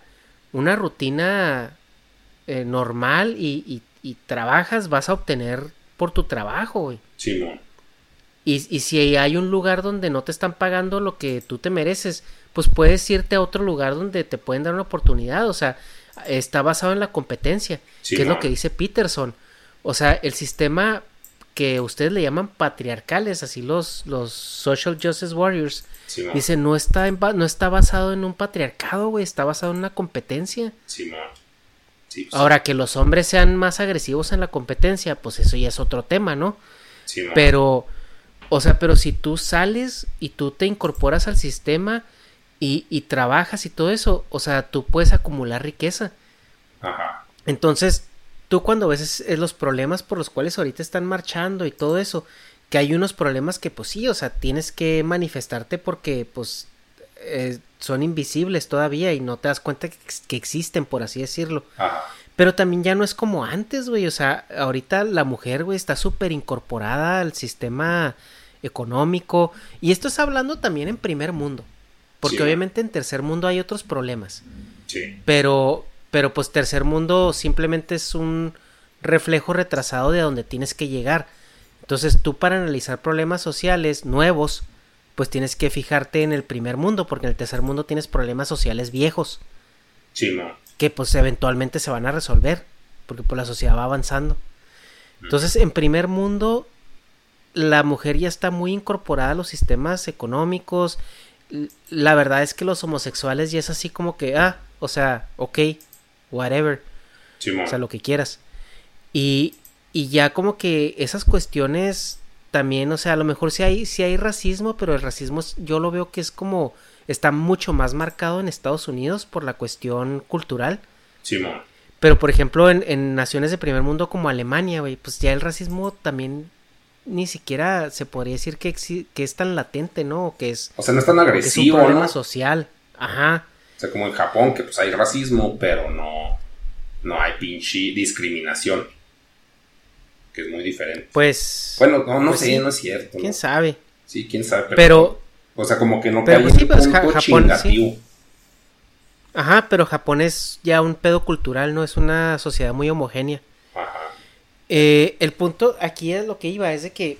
una rutina eh, normal y, y, y trabajas, vas a obtener por tu trabajo, güey. Simón. Y, y si hay un lugar donde no te están pagando lo que tú te mereces, pues puedes irte a otro lugar donde te pueden dar una oportunidad. O sea, está basado en la competencia, Sí, que es no. lo que dice Peterson. O sea, el sistema que ustedes le llaman patriarcales, así los, los social justice warriors, Simón. dice, no está, en no está basado en un patriarcado, güey, está basado en una competencia. Sí, pues, Ahora, que los hombres sean más agresivos en la competencia, pues eso ya es otro tema, ¿no? Pero, o sea, pero si tú sales y tú te incorporas al sistema y, y trabajas y todo eso, o sea, tú puedes acumular riqueza. Ajá. Entonces, tú cuando ves es- es los problemas por los cuales ahorita están marchando y todo eso, que hay unos problemas que pues sí, o sea, tienes que manifestarte porque pues eh, son invisibles todavía y no te das cuenta que, ex- que existen, por así decirlo. Ajá. Pero también ya no es como antes, güey. O sea, ahorita la mujer, güey, está súper incorporada al sistema económico. Y esto es hablando también en primer mundo. Porque Sí. obviamente en tercer mundo hay otros problemas. Sí. Pero, pero pues tercer mundo simplemente es un reflejo retrasado de donde tienes que llegar. Entonces tú para analizar problemas sociales nuevos, pues tienes que fijarte en el primer mundo, porque en el tercer mundo tienes problemas sociales viejos Simón. que pues eventualmente se van a resolver, porque pues la sociedad va avanzando. Entonces, en primer mundo, la mujer ya está muy incorporada a los sistemas económicos. La verdad es que los homosexuales ya es así como que, ah, o sea, ok, whatever, Simón. o sea, lo que quieras. Y, y ya como que esas cuestiones también, o sea, a lo mejor sí hay, sí hay racismo, pero el racismo es- yo lo veo que es como, está mucho más marcado en Estados Unidos por la cuestión cultural. Simón. Pero, por ejemplo, en, en naciones de primer mundo como Alemania, güey, pues ya el racismo también ni siquiera se podría decir que, que es tan latente, ¿no? O que es, O sea, no es tan o que es un agresivo, problema ¿no? social. Ajá. Sea, como en Japón, que pues hay racismo, pero no, no hay pinche discriminación. Que es muy diferente. Pues. Bueno, no, no pues sé, sí, no es cierto. ¿Quién ¿no? sabe? Sí, quién sabe. Pero, Pero, o sea, como que no pero, cae pues, sí, pues, punto Japón, chingativo. ajá, pero Japón es ya un pedo cultural, ¿no? Es una sociedad muy homogénea. Ajá. Eh, el punto aquí es lo que iba, es de que,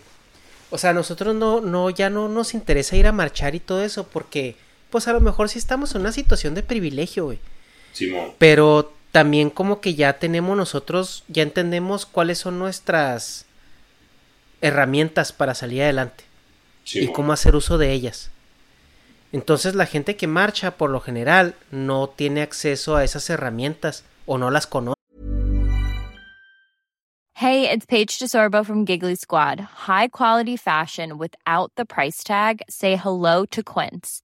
o sea, nosotros no, no, ya no nos interesa ir a marchar y todo eso, porque, pues a lo mejor sí estamos en una situación de privilegio, güey. Simón. Pero también como que ya tenemos nosotros, ya entendemos cuáles son nuestras herramientas para salir adelante Simón. y cómo hacer uso de ellas. Entonces la gente que marcha por lo general no tiene acceso a esas herramientas o no las conoce. Hey, it's Paige DeSorbo from Giggly Squad. High quality fashion without the price tag. Say hello to Quince.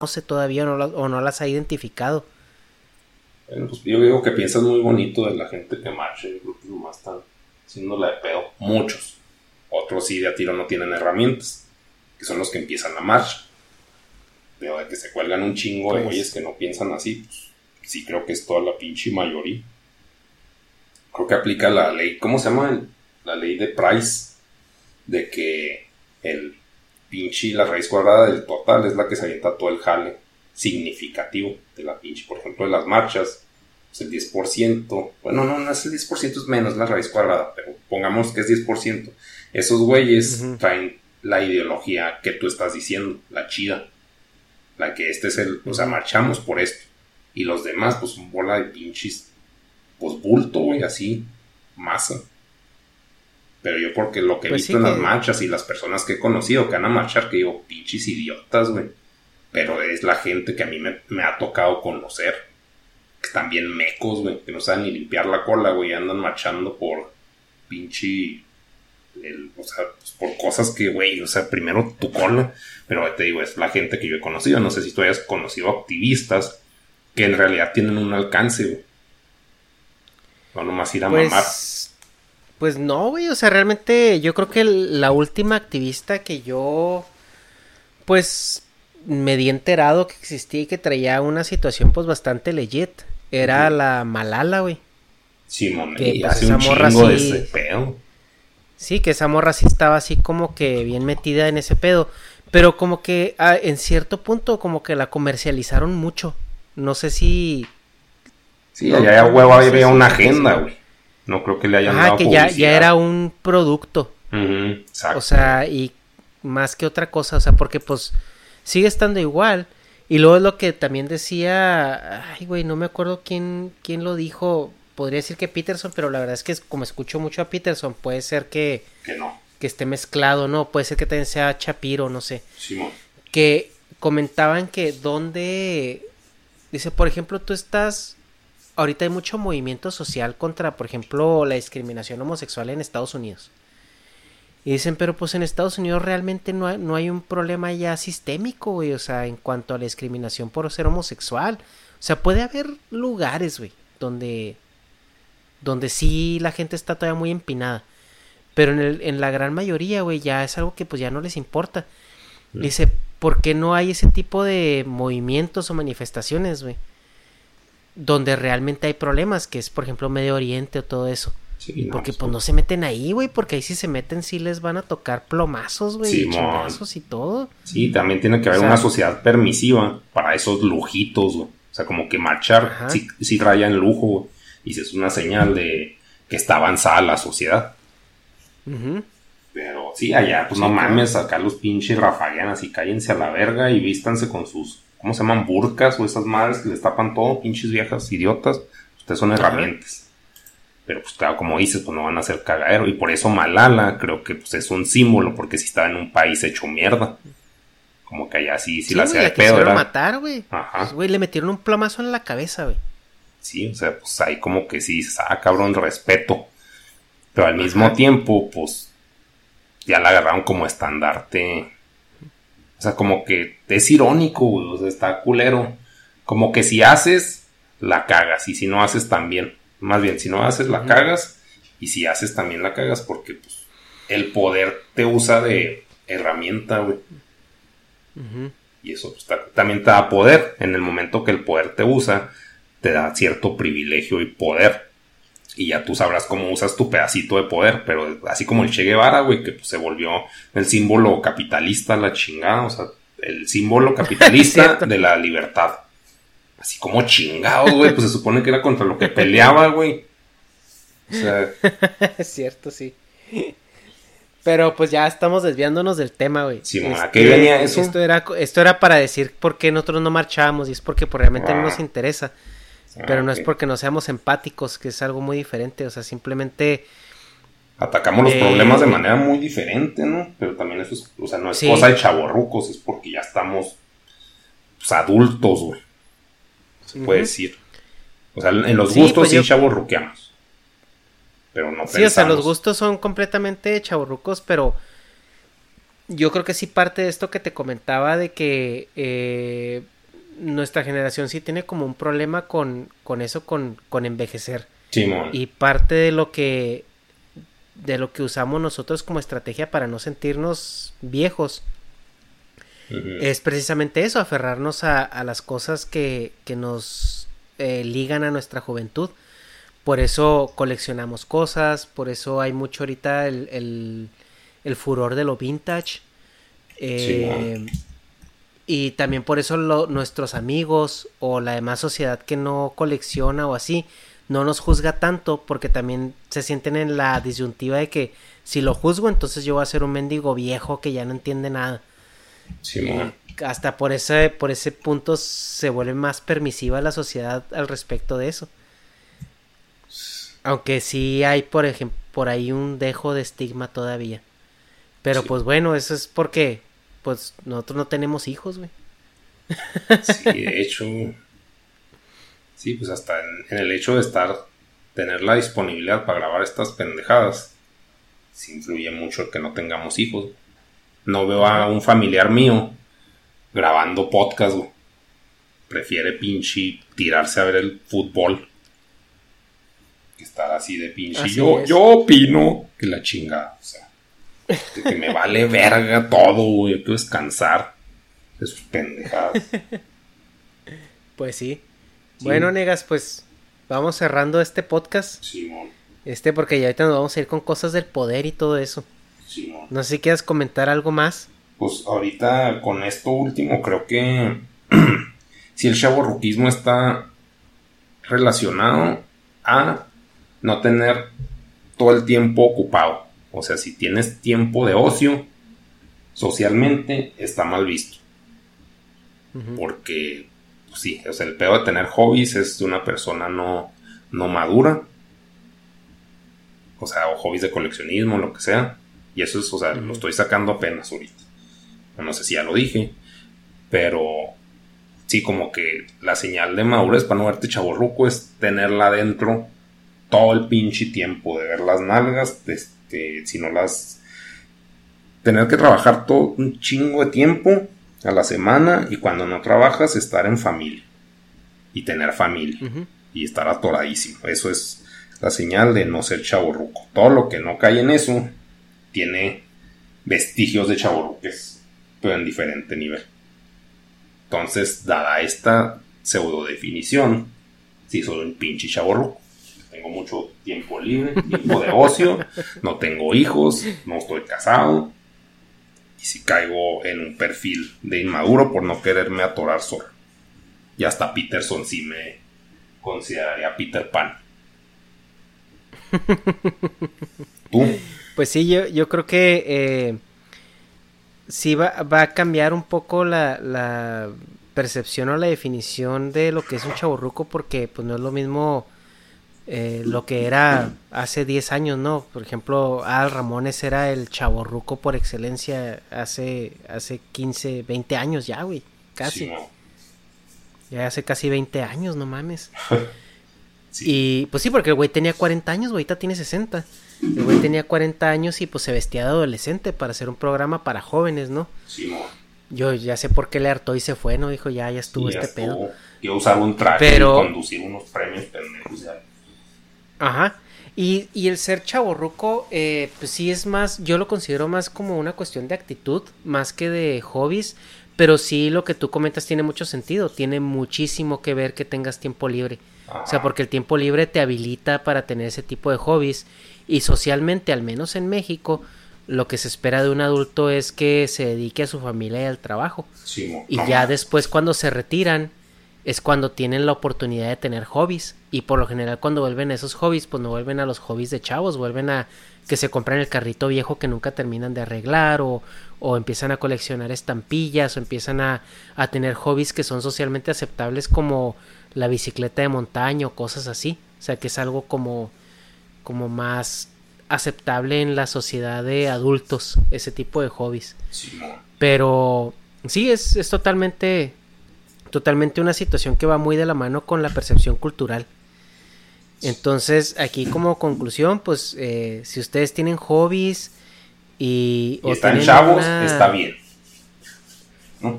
No sé todavía no la- o no las ha identificado. Bueno, pues yo digo que piensas muy bonito de la gente que marcha. Yo creo que nomás están haciéndola de pedo. Muchos. Otros sí de a tiro no tienen herramientas. Que son los que empiezan la marcha. Pero de que se cuelgan un chingo de Pues- güeyes que no piensan así, pues sí creo que es toda la pinche mayoría. Creo que aplica la ley, ¿cómo se llama? La ley de Price. De que el pinche, la raíz cuadrada del total es la que se avienta todo el jale significativo de la pinche. Por ejemplo, de las marchas, pues el 10%, bueno, no, no es el 10%, es menos la raíz cuadrada, pero pongamos que es 10%. Esos güeyes traen la ideología que tú estás diciendo, la chida. La que este es el, o sea, marchamos por esto. Y los demás, pues, un bola de pinches, pues, bulto, güey, así, masa. Pero yo porque lo que he Pues visto sí en las que- marchas y las personas que he conocido que van a marchar, que digo, pinches idiotas, güey. Pero es la gente que a mí me, me ha tocado conocer. Que están bien mecos, güey. Que no saben ni limpiar la cola, güey. Andan marchando por pinche... el- o sea, pues, por cosas que, güey, o sea, primero tu cola. Pero te digo, es la gente que yo he conocido. No sé si tú hayas conocido activistas que en realidad tienen un alcance, güey. No nomás ir a mamar. Pues, no, güey, o sea, realmente yo creo que la última activista que yo, pues, me di enterado que existía y que traía una situación, pues, bastante legit, era la Malala, güey. Simón, que, y pues, hace esa un morra chingo de sí- ese pedo. Sí, que esa morra sí estaba así como que bien metida en ese pedo, pero como que ah, en cierto punto como que la comercializaron mucho. No sé si... Sí, No, allá huevo había una que agenda, sí. güey. No creo que le hayan Ah, dado que ya, ya era un producto. Exacto. O sea, y más que otra cosa, o sea, porque pues sigue estando igual. Y luego es lo que también decía, ay, güey, no me acuerdo quién, quién lo dijo. Podría decir que Peterson, pero la verdad es que como escucho mucho a Peterson, puede ser que, que no. que esté mezclado, ¿no? Puede ser que también sea Chapiro, no sé. Simón. Que comentaban que donde, dice, por ejemplo, tú estás, ahorita hay mucho movimiento social contra, por ejemplo, la discriminación homosexual en Estados Unidos. Y dicen, pero pues en Estados Unidos realmente no hay, no hay un problema ya sistémico, güey, o sea, en cuanto a la discriminación por ser homosexual. O sea, puede haber lugares, güey, donde, donde sí la gente está todavía muy empinada. Pero en, el, en la gran mayoría, güey, ya es algo que pues ya no les importa. Dice, ¿por qué no hay ese tipo de movimientos o manifestaciones, güey? Donde realmente hay problemas, que es, por ejemplo, Medio Oriente o todo eso. Sí, no, Porque pues, no se meten ahí, güey, porque ahí si se meten sí les van a tocar plomazos, güey, y Simón. chingazos y todo. Sí, también tiene que haber O sea- una sociedad permisiva para esos lujitos, güey. O sea, como que marchar sí, sí raya en lujo, güey. Y si es una señal de que está avanzada la sociedad. Pero sí, allá, pues no mames, acá los pinches rafaguean así, cállense a la verga y vístanse con sus, ¿cómo se llaman? Burcas o esas madres que les tapan todo, pinches viejas idiotas. Ustedes son herramientas. Pero pues claro, como dices, pues no van a ser cagadero. Y por eso Malala creo que pues es un símbolo, porque si estaba en un país hecho mierda. Como que allá sí, sí, Sí, la hacía de pedo, era- matar, güey. Ajá. Pues, güey, le metieron un plomazo en la cabeza, güey. Sí, o sea, pues ahí como que sí, ah, cabrón, respeto. Pero al mismo tiempo, pues, ya la agarraron como estandarte. O sea, como que es irónico, güey, o sea, está culero. Como que si haces, la cagas, y si no haces también. Más bien, si no haces, la cagas, y si haces también la cagas, porque pues, el poder te usa de herramienta, güey. Y eso pues, ta- también te da poder. En el momento que el poder te usa, te da cierto privilegio y poder. Y ya tú sabrás cómo usas tu pedacito de poder. Pero así como el Che Guevara, güey, que pues, se volvió el símbolo capitalista, la chingada. O sea, el símbolo capitalista de la libertad. Así como chingados, güey. Pues se supone que era contra lo que peleaba, güey. O sea, es cierto, sí. Pero pues ya estamos desviándonos del tema, güey. Sí, ¿a Este, qué venía eso? Esto era, esto era para decir por qué nosotros no marchábamos y es porque pues, realmente no nos Ah. interesa. Ah, Pero no es porque no seamos empáticos, que es algo muy diferente. O sea, simplemente... Atacamos los Eh, problemas de manera muy diferente, ¿no? Pero también eso es, o sea, no es Sí. cosa de chavorrucos, es porque ya estamos pues, adultos, güey. Se puede decir. O sea, en los Sí, gustos pues sí yo- chavorruqueamos. Pero no Sí, o sea, los pensamos. gustos son completamente chaburrucos, pero yo creo que sí parte de esto que te comentaba de que eh, nuestra generación sí tiene como un problema con, con eso, con, con envejecer. Simón. Y parte de lo que de lo que usamos nosotros como estrategia para no sentirnos viejos es precisamente eso, aferrarnos a, a las cosas que, que nos eh, ligan a nuestra juventud. Por eso coleccionamos cosas, por eso hay mucho ahorita el, el, el furor de lo vintage. eh, y también por eso lo- nuestros amigos o la demás sociedad que no colecciona o así no nos juzga tanto porque también se sienten en la disyuntiva de que si lo juzgo entonces yo voy a ser un mendigo viejo que ya no entiende nada Simón. hasta por ese, por ese punto se vuelve más permisiva la sociedad al respecto de eso. Aunque sí hay, por ejemplo, por ahí un dejo de estigma todavía. Pero Sí. pues bueno, eso es porque pues nosotros no tenemos hijos, güey. Sí, de hecho. Sí, pues hasta en, en el hecho de estar, tener la disponibilidad para grabar estas pendejadas, sí influye mucho el que no tengamos hijos. No veo a un familiar mío grabando podcast, güey. Prefiere pinche tirarse a ver el fútbol. Que estar así de pinche. Así yo, es. yo opino que la chingada. O sea, de que me vale verga todo, güey. Yo quiero descansar de sus pendejadas. Pues sí. Sí. Bueno, negas, pues vamos cerrando este podcast. Simón, Este porque ya ahorita nos vamos a ir con cosas del poder y todo eso. Simón. No sé si quieras comentar algo más. Pues ahorita con esto último creo que si el chavorruquismo está relacionado a no tener todo el tiempo ocupado. O sea, si tienes tiempo de ocio, socialmente está mal visto. Porque, pues sí, o sea, el peor de tener hobbies es de una persona no, no madura. O sea, o hobbies de coleccionismo, lo que sea. Y eso es, o sea, lo estoy sacando apenas ahorita. No sé si ya lo dije. Pero sí, como que la señal de madurez para no verte chaborruco es tenerla adentro todo el pinche tiempo. De ver las nalgas, este, si no las. Tener que trabajar todo un chingo de tiempo a la semana y cuando no trabajas estar en familia. Y tener familia. Y estar atoradísimo. Eso es la señal de no ser chaborruco. Todo lo que no cae en eso tiene vestigios de chaborruques, pero en diferente nivel. Entonces, dada esta pseudo definición, sí soy un pinche chaborruco. Tengo mucho tiempo libre, tiempo de ocio, no tengo hijos, no estoy casado. Y si caigo en un perfil de inmaduro por no quererme atorar solo. Y hasta Peterson sí me consideraría Peter Pan. ¿Tú? Pues sí, yo, yo creo que eh, sí va, va a cambiar un poco la, la percepción o la definición de lo que es un chaburruco porque pues no es lo mismo eh, lo que era hace 10 años, ¿no? Por ejemplo, Al Ramones era el chaburruco por excelencia hace, hace 15, 20 años ya, güey, casi. Sí, no. Ya hace casi 20 años, no mames. Sí. Y pues sí, porque el güey tenía 40 años, güey, ahorita tiene 60. El güey tenía 40 años y pues se vestía de adolescente para hacer un programa para jóvenes, ¿no? Sí, no. Yo ya sé por qué le hartó y se fue, ¿no? Dijo, ya, ya estuvo ya este pedo. estuvo. Quiero usar un traje Pero- y conducir unos premios pendejos. ya. Ajá. Y, y el ser chaborruco, eh, pues sí es más, yo lo considero más como una cuestión de actitud, más que de hobbies, pero sí lo que tú comentas tiene mucho sentido, tiene muchísimo que ver que tengas tiempo libre. O sea, Ajá. porque el tiempo libre te habilita para tener ese tipo de hobbies y socialmente, al menos en México, lo que se espera de un adulto es que se dedique a su familia y al trabajo. Sí. Y ya después cuando se retiran, es cuando tienen la oportunidad de tener hobbies. Y por lo general cuando vuelven a esos hobbies, pues no vuelven a los hobbies de chavos, vuelven a que se compran el carrito viejo que nunca terminan de arreglar o, o empiezan a coleccionar estampillas o empiezan a, a tener hobbies que son socialmente aceptables como la bicicleta de montaña o cosas así. O sea que es algo como, como más aceptable en la sociedad de adultos, ese tipo de hobbies. Pero sí, es, es totalmente totalmente una situación que va muy de la mano con la percepción cultural. Entonces, aquí como conclusión, pues eh, si ustedes tienen hobbies y... y están chavos, está bien.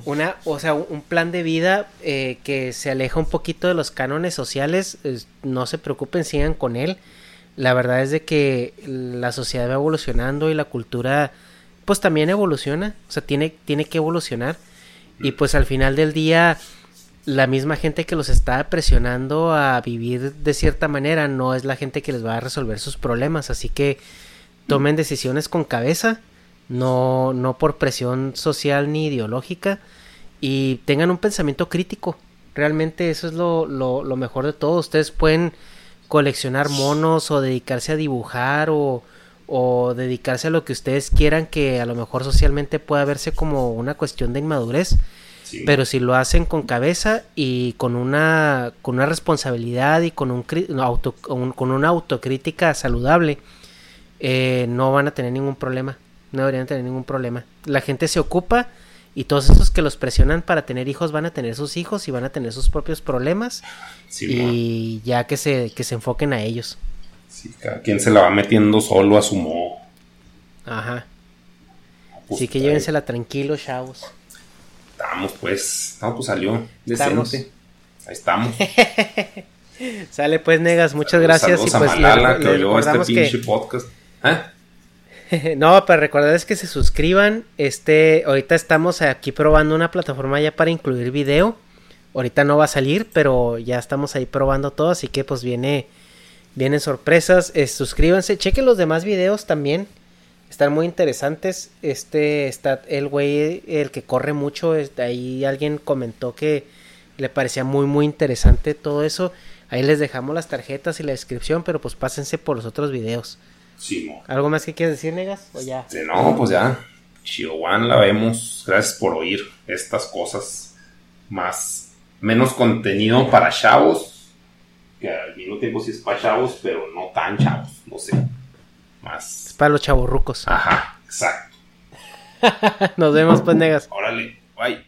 Una, o sea, un plan de vida eh, que se aleja un poquito de los cánones sociales, no se preocupen, sigan con él. La verdad es de que la sociedad va evolucionando y la cultura, pues también evoluciona, o sea, tiene, tiene que evolucionar. Y pues al final del día, la misma gente que los está presionando a vivir de cierta manera no es la gente que les va a resolver sus problemas. Así que tomen decisiones con cabeza, no, no por presión social ni ideológica, y tengan un pensamiento crítico. Realmente eso es lo, lo, mejor de todo. Ustedes pueden coleccionar monos o dedicarse a dibujar o, o dedicarse a lo que ustedes quieran que a lo mejor socialmente pueda verse como una cuestión de inmadurez pero si lo hacen con cabeza y con una, con una responsabilidad y con, un, auto, con una autocrítica saludable, eh, no van a tener ningún problema. No deberían tener ningún problema. La gente se ocupa y todos esos que los presionan para tener hijos van a tener sus hijos y van a tener sus propios problemas. y ya que se, que se enfoquen a ellos. Sí, cada quien se la va metiendo solo a su modo. Ajá. Así que llévensela tranquilos, chavos. Estamos, pues. No, pues salió decente. Ahí estamos. Sale pues, negas, muchas gracias. y pues, Malala, que oyó este pinche podcast. ¿Eh? no, pero recordarles que se suscriban. Este, ahorita estamos aquí probando una plataforma ya para incluir video. Ahorita no va a salir, pero ya estamos ahí probando todo, así que pues viene, vienen sorpresas. suscríbanse, chequen los demás videos también. Están muy interesantes. Este está el güey, el que corre mucho. Ahí alguien comentó que le parecía muy, muy interesante todo eso. Ahí les dejamos las tarjetas y la descripción, pero pues pásense por los otros videos. Sí, ¿Algo más que quieras decir, Negas? ¿O ya? no, pues ya. Chihuahua la vemos. Gracias por oír estas cosas. Más, menos contenido para chavos. Que al mismo tiempo sí es para chavos, pero no tan chavos. No sé. Es para los chavorrucos. Ajá, exacto. Nos vemos, pues, negas. Órale, bye.